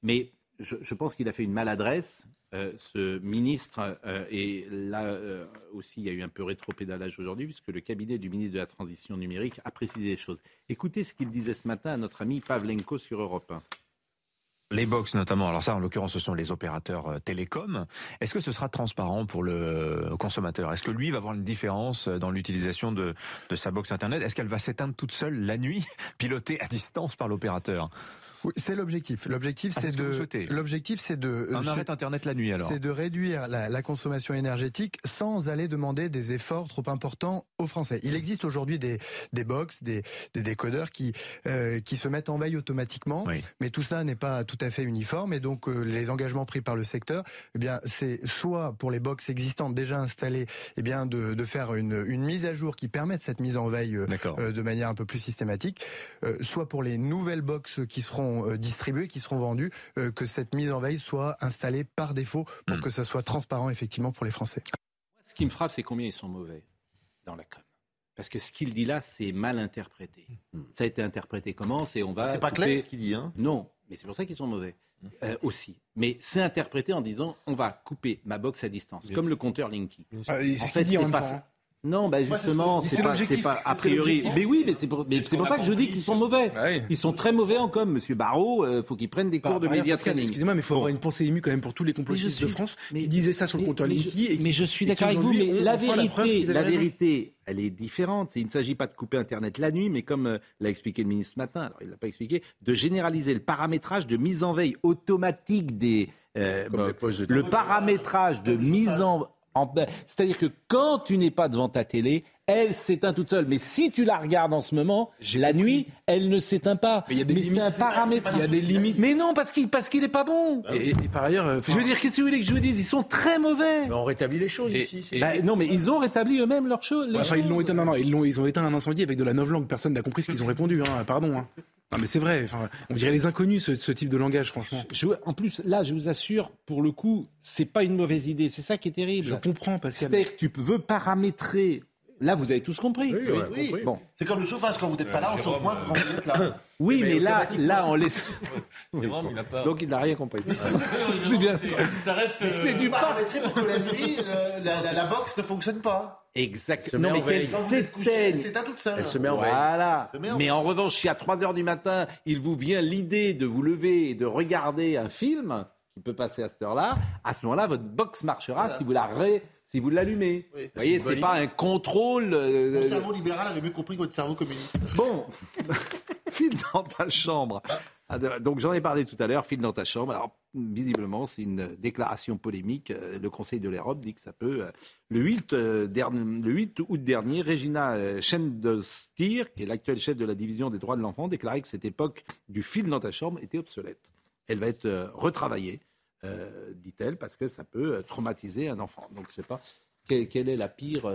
Mais je, pense qu'il a fait une maladresse, euh, ce ministre. euh, et là euh, aussi, il y a eu un peu rétropédalage aujourd'hui, puisque le cabinet du ministre de la Transition numérique a précisé les choses. Écoutez ce qu'il disait ce matin à notre ami Pavlenko sur Europe 1. Les box notamment, alors ça en l'occurrence ce sont les opérateurs télécoms. Est-ce que ce sera transparent pour le consommateur? Est-ce que lui va avoir une différence dans l'utilisation de sa box internet? Est-ce qu'elle va s'éteindre toute seule la nuit, *laughs* pilotée à distance par l'opérateur? Oui, c'est l'objectif. L'objectif, Ah, c'est de. L'objectif, c'est de. Internet la nuit alors C'est de réduire la, la consommation énergétique sans aller demander des efforts trop importants aux Français. Il existe aujourd'hui des, des box, des, des décodeurs qui, euh, qui se mettent en veille automatiquement, mais tout cela n'est pas tout à fait uniforme et donc euh, les engagements pris par le secteur, eh bien c'est soit pour les box existantes déjà installées, eh bien de, de faire une, une mise à jour qui permette cette mise en veille euh, euh, de manière un peu plus systématique, euh, soit pour les nouvelles box qui seront euh, distribuées, qui seront vendues, euh, que cette mise en veille soit installée par défaut pour que ça soit transparent effectivement pour les Français. Ce qui me frappe, c'est combien ils sont mauvais dans la com. Parce que ce qu'il dit là, c'est mal interprété. Ça a été interprété comment? C'est on va. C'est pas couper- clair ce qu'il dit, hein Non, mais c'est pour ça qu'ils sont mauvais euh, aussi. Mais c'est interprété en disant on va couper ma box à distance, comme le compteur Linky. C'est En ce fait, qu'il dit en c'est même pas. Non, bah justement, c'est pas, pas, a priori. Mais oui, mais c'est pour, pour ça que je dis qu'ils sont mauvais. Ah ils sont très mauvais en com. Monsieur Barrault, il euh, faut qu'ils prennent des cours de média Excusez-moi, mais il faut avoir une pensée émue quand même pour tous les complotistes de France qui disaient ça sur le comptoir Linky. Mais je suis d'accord avec vous, mais la vérité, la vérité, elle est différente. Il ne s'agit pas de couper Internet la nuit, mais comme euh, l'a expliqué le ministre ce matin, alors il l'a pas expliqué, de généraliser le paramétrage de mise en veille automatique des euh, le paramétrage de mise en c'est-à-dire que quand tu n'es pas devant ta télé, elle s'éteint toute seule. Mais si tu la regardes en ce moment, la nuit, elle ne s'éteint pas. Mais il y a des limites. C'est un paramètre. Il y a des limites. Mais non, parce qu'il parce qu'il est pas bon. Et, par ailleurs, euh, je veux dire, qu'est-ce que vous voulez que je vous dise? Ils sont très mauvais. Mais on rétablit les choses ici. Bah, non, mais ils ont rétabli eux-mêmes leurs choses. enfin, ils l'ont éteint. Non, non, ils l'ont, ils ont éteint un incendie avec de la langue. Personne n'a compris ce qu'ils ont répondu. Hein, pardon. Hein. Non, mais c'est vrai. Enfin, on dirait les inconnus, ce, type de langage, franchement. en plus, là, je vous assure, pour le coup, c'est pas une mauvaise idée. C'est ça qui est terrible. Je comprends, parce C'est-à-dire que tu veux paramétrer. Là, vous avez tous compris. Oui, oui. Bon. C'est comme le chauffage. Quand vous n'êtes pas là, on chauffe moins que quand vous êtes là. *coughs* Oui, mais, là, là, on laisse. *laughs* Donc, il n'a rien compris. *laughs* C'est bien. Ça reste. C'est du paramétré pour que la nuit, la *laughs* box ne fonctionne pas. Exactement. Non, mais qu'elle s'éteigne. C'est à toute seule. Elle se met en Voilà. Mais en revanche, si à 3 heures du matin, il vous vient l'idée de vous lever et de regarder un film qui peut passer à cette heure-là, à ce moment-là, votre box marchera si vous la si vous l'allumez. Vous voyez, c'est pas un contrôle. Euh, Mon cerveau libéral avait mieux compris que votre cerveau communiste. Bon, file *laughs* dans ta chambre. Ah, donc j'en ai parlé tout à l'heure, file dans ta chambre. Alors visiblement, c'est une déclaration polémique. Euh, le Conseil de l'Europe dit que ça peut. Euh, le 8, euh, le 8 août dernier, Regina Schendestier, qui est l'actuelle chef de la division des droits de l'enfant, déclarait que cette époque du fil dans ta chambre était obsolète. Elle va être retravaillée, dit-elle, parce que ça peut traumatiser un enfant. Donc je ne sais pas quelle, est la pire.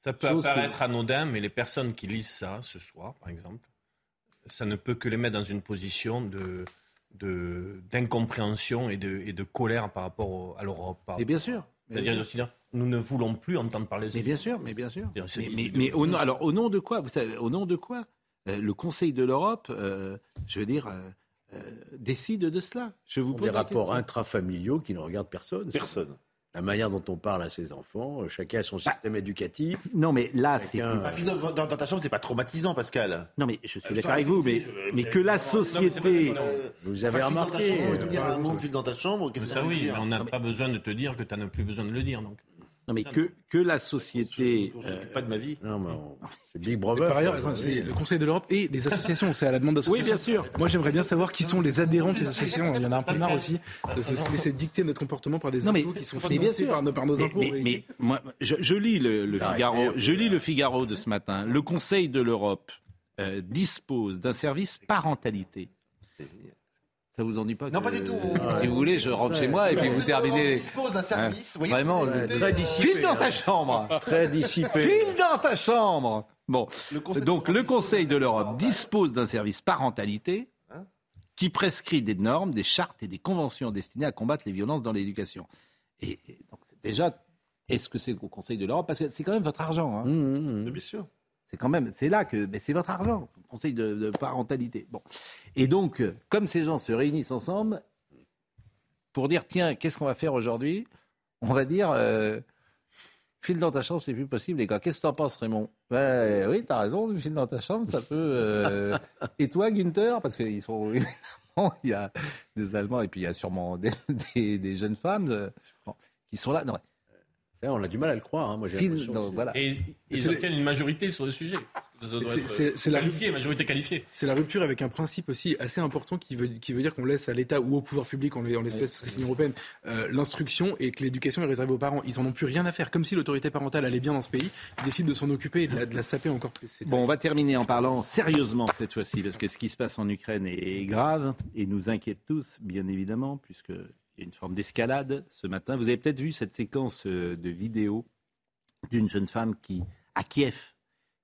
ça peut apparaître anodin, mais les personnes qui lisent ça ce soir, par exemple, ça ne peut que les mettre dans une position de d'incompréhension et de, et de colère par rapport à l'Europe. Et bien sûr. C'est-à-dire, nous ne voulons plus entendre parler de Mais bien sûr, mais bien sûr. Mais, mais, au, nom, alors, au nom de quoi vous savez, Au nom de quoi euh, Le Conseil de l'Europe, euh, je veux dire, euh, décide de cela? Je vous pose des rapports intrafamiliaux qui ne regardent personne. Personne la manière dont on parle à ses enfants, euh, chacun a son bah, système éducatif. Non, mais là, c'est. Dans, dans, ta chambre, c'est pas traumatisant, Pascal. Non, mais je suis d'accord avec vous, mais, mais, que la société. vous avez remarqué. Dire un monde file dans ta chambre, qu'est-ce que ça oui, mais on n'a pas besoin de te dire que tu n'as plus besoin de le dire, donc. Non, mais que, que la société. Euh, pas de ma vie. Non, mais c'est Big Brother. Par ailleurs, c'est le Conseil de l'Europe et des associations. C'est à la demande d'associations. Oui, bien sûr. Moi, j'aimerais bien savoir qui sont les adhérents de ces associations. Il y en a un peu marre aussi de se laisser dicter notre comportement par des infos qui sont financés par, par, nos impôts. Mais, mais, moi, je, lis le, Figaro. Je lis le Figaro de ce matin. Le Conseil de l'Europe euh, dispose d'un service parentalité ça vous ennuie pas Non, pas du tout. Si vous voulez, je rentre chez moi et puis vous terminez. dispose d'un service. Oui. Vraiment, très dissipé. File dans ta chambre. Très dissipé. File dans ta chambre. Bon, donc le Conseil de l'Europe dispose d'un service parentalité hein qui prescrit des normes, des chartes et des conventions destinées à combattre les violences dans l'éducation. Et, donc déjà, est-ce que c'est au Conseil de l'Europe? Parce que c'est quand même votre argent. Hein. Mmh, mmh, mmh. Bien sûr. C'est quand même, c'est là que, c'est votre argent, conseil de, parentalité. Bon. Et donc, comme ces gens se réunissent ensemble pour dire, tiens, qu'est-ce qu'on va faire aujourd'hui On va dire, euh, file dans ta chambre, c'est plus possible, les gars. Qu'est-ce que tu en penses, Raymond? Ben, Oui, tu as raison, file dans ta chambre, ça peut. Euh, et toi, Günther? Parce qu'ils sont. *laughs* il y a des Allemands et puis il y a sûrement des, jeunes femmes euh, qui sont là. On a du mal à le croire. Hein. Moi, voilà. Et ils obtiennent une majorité sur le sujet. C'est la majorité qualifiée. C'est la rupture avec un principe aussi assez important qui veut, qui veut dire qu'on laisse à l'État ou au pouvoir public, en l'espèce, parce que c'est l'Union européenne, euh, l'instruction et que l'éducation est réservée aux parents. Ils en ont plus rien à faire. Comme si l'autorité parentale allait bien dans ce pays, ils décident de s'en occuper et de la, saper encore plus. Bon, on va terminer en parlant sérieusement cette fois-ci, parce que ce qui se passe en Ukraine est grave et nous inquiète tous, bien évidemment, puisque une forme d'escalade ce matin. Vous avez peut-être vu cette séquence euh, de vidéos d'une jeune femme qui, à Kiev,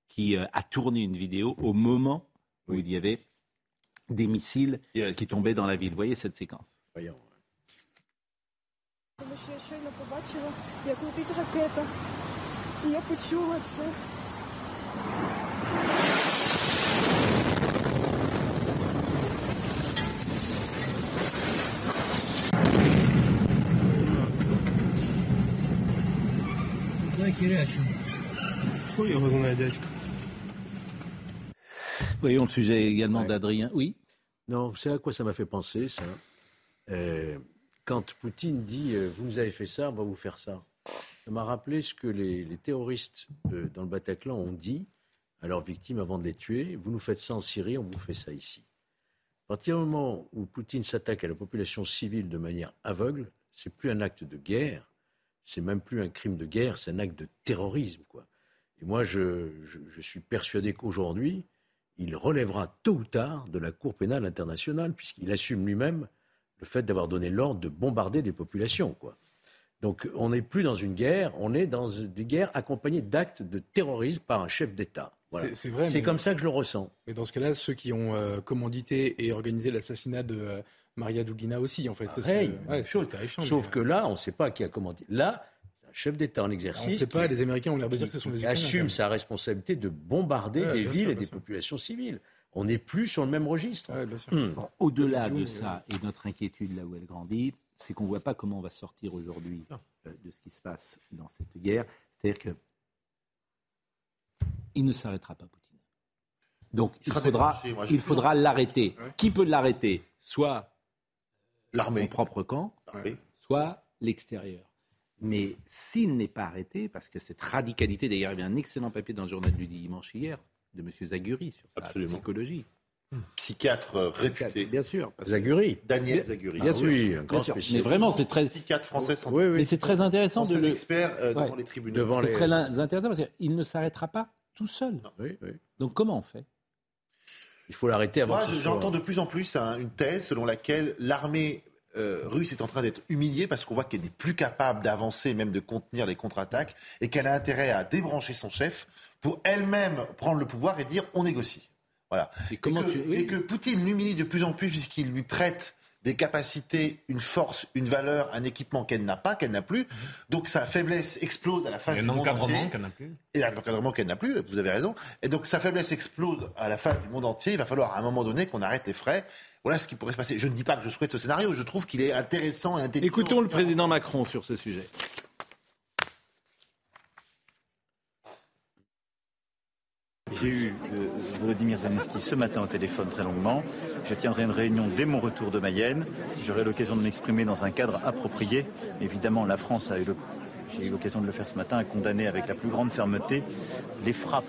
qui euh, a tourné une vidéo au moment où il y avait des missiles qui tombaient dans la ville. Voyez cette séquence? Voyons. Хуй. Voyons le sujet également d'Adrien. Oui Non, c'est à quoi ça m'a fait penser, ça? Euh, quand Poutine dit euh, Vous nous avez fait ça, on va vous faire ça. Ça m'a rappelé ce que les, terroristes euh, dans le Bataclan ont dit à leurs victimes avant de les tuer Vous nous faites ça en Syrie, on vous fait ça ici. À partir du moment où Poutine s'attaque à la population civile de manière aveugle, c'est plus un acte de guerre, c'est même plus un crime de guerre, c'est un acte de terrorisme, quoi. Et moi, je suis persuadé qu'aujourd'hui, il relèvera tôt ou tard de la Cour pénale internationale, puisqu'il assume lui-même le fait d'avoir donné l'ordre de bombarder des populations. Quoi. Donc on n'est plus dans une guerre, on est dans une guerre accompagnée d'actes de terrorisme par un chef d'État. Voilà. C'est vrai. C'est comme ça que je le ressens. Mais dans ce cas-là, ceux qui ont euh, commandité et organisé l'assassinat de euh, Maria Dugina aussi, en fait. Pareil, c'est terrifiant. Sauf que là, on ne sait pas qui a commandité. Là, chef d'État en exercice. On ne sait pas, les Américains ont l'air de dire que ce sont les Ukrainiens. assume sa responsabilité de bombarder des villes et des populations civiles. On n'est plus sur le même registre. Hmm. Au-delà de ça, et notre inquiétude là où elle grandit, c'est qu'on ne voit pas comment on va sortir aujourd'hui euh, de ce qui se passe dans cette guerre. C'est-à-dire que il ne s'arrêtera pas, Poutine. Donc il, faudra, il faudra l'arrêter. Qui peut l'arrêter? Soit son propre camp, soit l'extérieur. Mais s'il n'est pas arrêté, parce que cette radicalité, d'ailleurs, il y a un excellent papier dans le journal du dimanche hier de M. Zaguri sur sa psychologie. Psychiatre euh, réputé. Bien sûr. Zaguri. Daniel Zaguri. Bien, sûr. Oui, un grand. Mais vraiment, c'est très. Psychiatre français sans oui, oui. Mais c'est très intéressant de le. expert euh, devant les tribunaux. C'est très intéressant parce qu'il ne s'arrêtera pas tout seul. Oui, oui. Donc comment on fait? Il faut l'arrêter avant. Moi, j'entends de plus en plus hein, une thèse selon laquelle l'armée euh, russe est en train d'être humiliée parce qu'on voit qu'elle n'est plus capable d'avancer, même de contenir les contre-attaques, et qu'elle a intérêt à débrancher son chef pour elle-même prendre le pouvoir et dire on négocie. Voilà. Et, que, et que Poutine l'humilie de plus en plus puisqu'il lui prête des capacités, une force, une valeur, un équipement qu'elle n'a pas, qu'elle n'a plus. Donc sa faiblesse explose à la face du monde entier. qu'elle n'a plus. Et un encadrement qu'elle n'a plus, vous avez raison. Et donc sa faiblesse explose à la face du monde entier. Il va falloir à un moment donné qu'on arrête les frais. Voilà ce qui pourrait se passer. Je ne dis pas que je souhaite ce scénario, je trouve qu'il est intéressant et intelligent. Écoutons le président Macron sur ce sujet. J'ai eu euh, Volodymyr Zelensky ce matin au téléphone très longuement. Je tiendrai une réunion dès mon retour de Mayenne. J'aurai l'occasion de m'exprimer dans un cadre approprié. Évidemment, la France a eu j'ai eu l'occasion de le faire ce matin, a condamné avec la plus grande fermeté les frappes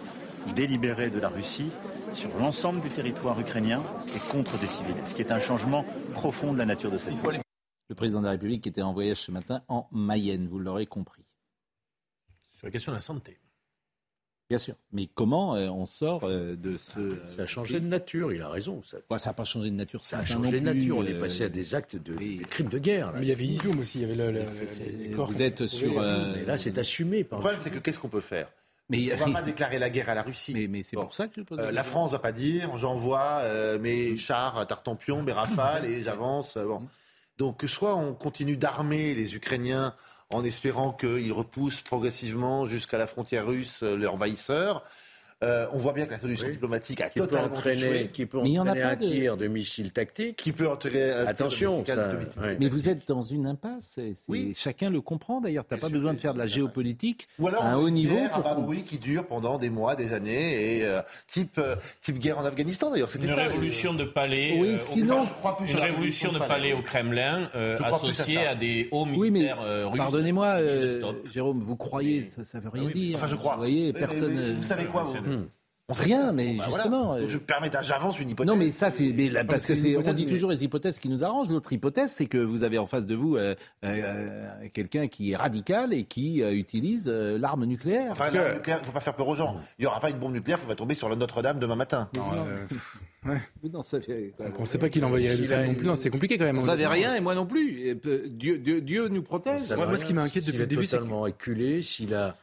délibérées de la Russie sur l'ensemble du territoire ukrainien et contre des civils, ce qui est un changement profond de la nature de cette vie. Le président de la République était en voyage ce matin en Mayenne, vous l'aurez compris. Sur la question de la santé. Bien sûr. Mais comment euh, on sort euh, de ce. Ça a changé de nature, il a raison. Ça n'a pas changé de nature. Ça a changé de nature. On est euh, passé à des actes de crimes de guerre. il y avait Izoum aussi. Il y avait le, Vous êtes sur. là, c'est assumé. Par le problème, c'est que qu'est-ce qu'on peut faire? Mais, on ne va pas déclarer la guerre à la Russie. Mais, c'est pour ça que je pose La France ne va pas dire j'envoie mes chars Tartampion, mes rafales et j'avance. Bon. Donc, soit on continue d'armer les Ukrainiens en espérant qu'ils repoussent progressivement jusqu'à la frontière russe euh, l'envahisseur. Euh, on voit bien que la solution diplomatique a qui totalement peut entraîner, Qui peut entraîner un tir de missiles tactiques. Qui peut entraîner un Attention, tir de ça, Mais vous êtes dans une impasse. Oui. Chacun le comprend d'ailleurs. Tu n'as pas besoin de faire de la géopolitique Ou alors, à un haut niveau. Pour qui dure pendant des mois, des années, et euh, type, euh, type guerre en Afghanistan d'ailleurs. C'était ça. Révolution de palais. Oui, sinon. une révolution de palais au Kremlin associée à, des hauts militaires russes. Pardonnez-moi, Jérôme, vous croyez, ça ne veut rien dire. Enfin, je crois. Vous voyez, personne. Vous savez quoi on sait rien, mais bah justement. Euh, je permets, j'avance une hypothèse. Non, mais ça, c'est parce que c'est, on dit toujours les hypothèses qui nous arrangent. L'autre hypothèse, c'est que vous avez en face de vous euh, euh, quelqu'un qui est radical et qui utilise l'arme nucléaire. Enfin, l'arme nucléaire, il ne faut pas faire peur aux gens. Il n'y aura pas une bombe nucléaire qui va tomber sur la Notre-Dame demain matin. Non, *laughs* Ouais. Non, ça fait, on ne sait pas qu'il envoyait l'Ukraine non plus. C'est compliqué quand même. Vous n'avez rien et moi non plus. Dieu, Dieu, Dieu nous protège. Moi, ce qui m'inquiète depuis le début, c'est totalement acculé. S'il a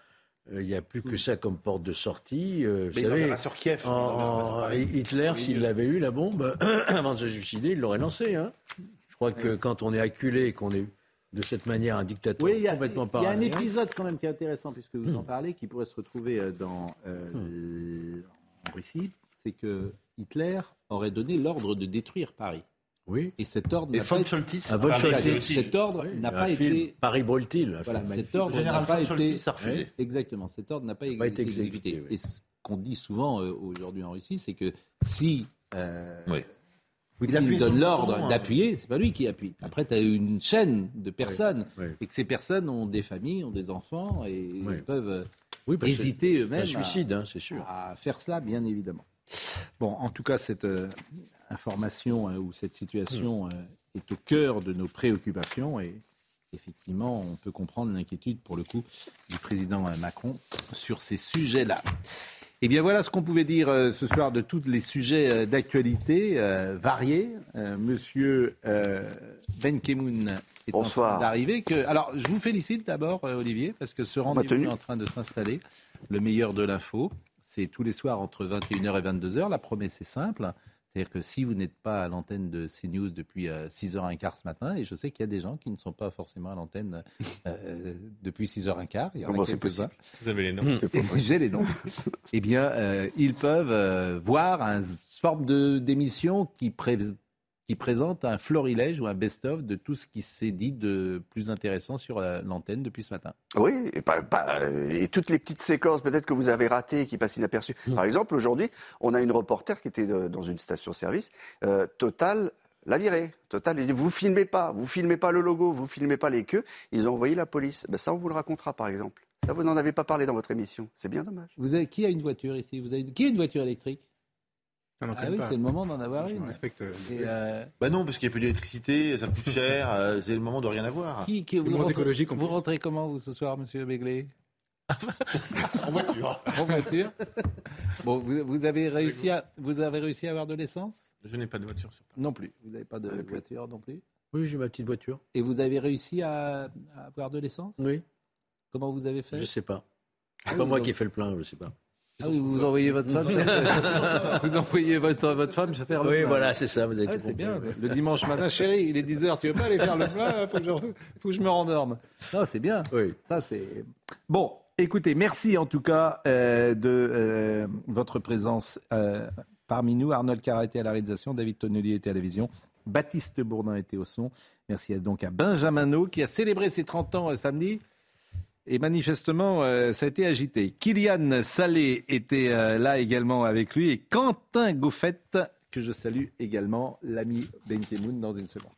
euh, il n'y a plus que ça comme porte de sortie. Euh, vous savez, sur Kiev. Hitler, s'il l'avait eu, la bombe, *clears throat* avant de se suicider, il l'aurait lancée. Hein. Je crois que quand on est acculé, qu'on est de cette manière un dictateur oui, complètement Il y a un épisode quand même qui est intéressant, puisque vous en hmm. parlez, qui pourrait se retrouver euh, dans, hmm. en Russie. C'est que Hitler aurait donné l'ordre de détruire Paris. Oui. Et cet ordre et n'a pas, été... cet ordre n'a pas été Paris Broltil. Voilà, cet ordre n'a pas été exactement. Cet ordre n'a pas, été exécuté. Et ce qu'on dit souvent euh, aujourd'hui en Russie, c'est que si euh, oui. Poutine donne l'ordre hein. d'appuyer, c'est pas lui qui appuie. Après, tu as une chaîne de personnes et que ces personnes ont des familles, ont des enfants et peuvent oui, hésiter eux-mêmes suicide, hein, sûr. à faire cela, bien évidemment. Bon, en tout cas, cette euh, information euh, ou cette situation hmm. euh, est au cœur de nos préoccupations et effectivement, on peut comprendre l'inquiétude pour le coup du président Macron sur ces sujets-là. Eh bien voilà ce qu'on pouvait dire ce soir de tous les sujets d'actualité variés. Monsieur Ben Kemoun est Bonsoir. en train d'arriver. Que... Alors je vous félicite d'abord Olivier parce que ce rendez-vous est en train de s'installer, le meilleur de l'info. C'est tous les soirs entre 21h et 22h. La promesse est simple. C'est-à-dire que si vous n'êtes pas à l'antenne de CNews depuis 6h15 euh, ce matin, et je sais qu'il y a des gens qui ne sont pas forcément à l'antenne euh, *laughs* depuis 6h15, il y en a quelques-uns. Vous avez les noms *laughs* J'ai les noms. eh bien, euh, ils peuvent voir une forme d'émission qui, pré qui présente un florilège ou un best-of de tout ce qui s'est dit de plus intéressant sur l'antenne depuis ce matin. Oui, et, et toutes les petites séquences peut-être que vous avez ratées et qui passent inaperçues. Mmh. Par exemple, aujourd'hui, on a une reporter qui était dans une station-service, euh, Total l'a viré. Total, il dit, vous filmez pas, vous filmez pas le logo, vous filmez pas les queues. Ils ont envoyé la police. Ben, ça, on vous le racontera, par exemple. Ça, vous n'en avez pas parlé dans votre émission. C'est bien dommage. Vous avez, qui a une voiture ici? Vous avez, Qui a une voiture électrique? Ah, oui, c'est le moment d'en avoir une. Respecte. Euh, bah non, parce qu'il n'y a plus d'électricité, ça coûte cher, euh, c'est le moment de rien avoir. Qui, qui vous, rentrez, vous rentrez comment vous ce soir, Monsieur Begley *laughs* En voiture. en voiture. Bon, vous, avez réussi à vous avez réussi à avoir de l'essence? Je n'ai pas de voiture sur Non plus. Vous n'avez pas de voiture non plus Oui, j'ai ma petite voiture. Et vous avez réussi à, avoir de l'essence? Oui. Comment vous avez fait? Je sais pas. C'est ah pas moi qui ai fait le plein, je sais pas. Ah vous envoyez votre femme. *laughs* vous envoyez votre, votre femme faire le Oui, voilà, c'est ça. Vous avez ah, c'est bien. Le dimanche matin, chérie, il est 10h, tu veux pas aller faire le plat faut, que je, faut que je me rendorme. Non, c'est bien. Oui. Ça, c'est. Bon, écoutez, merci en tout cas euh, de euh, votre présence euh, parmi nous. Arnold Carra était à la réalisation, David Tonnelier était à la vision, Baptiste Bourdin était au son. Merci donc à Benjamin qui a célébré ses 30 ans samedi. Et manifestement, euh, ça a été agité. Kylian Salé était euh, là également avec lui et Quentin Gouffette, que je salue également, l'ami Ben Kemoun, dans une seconde.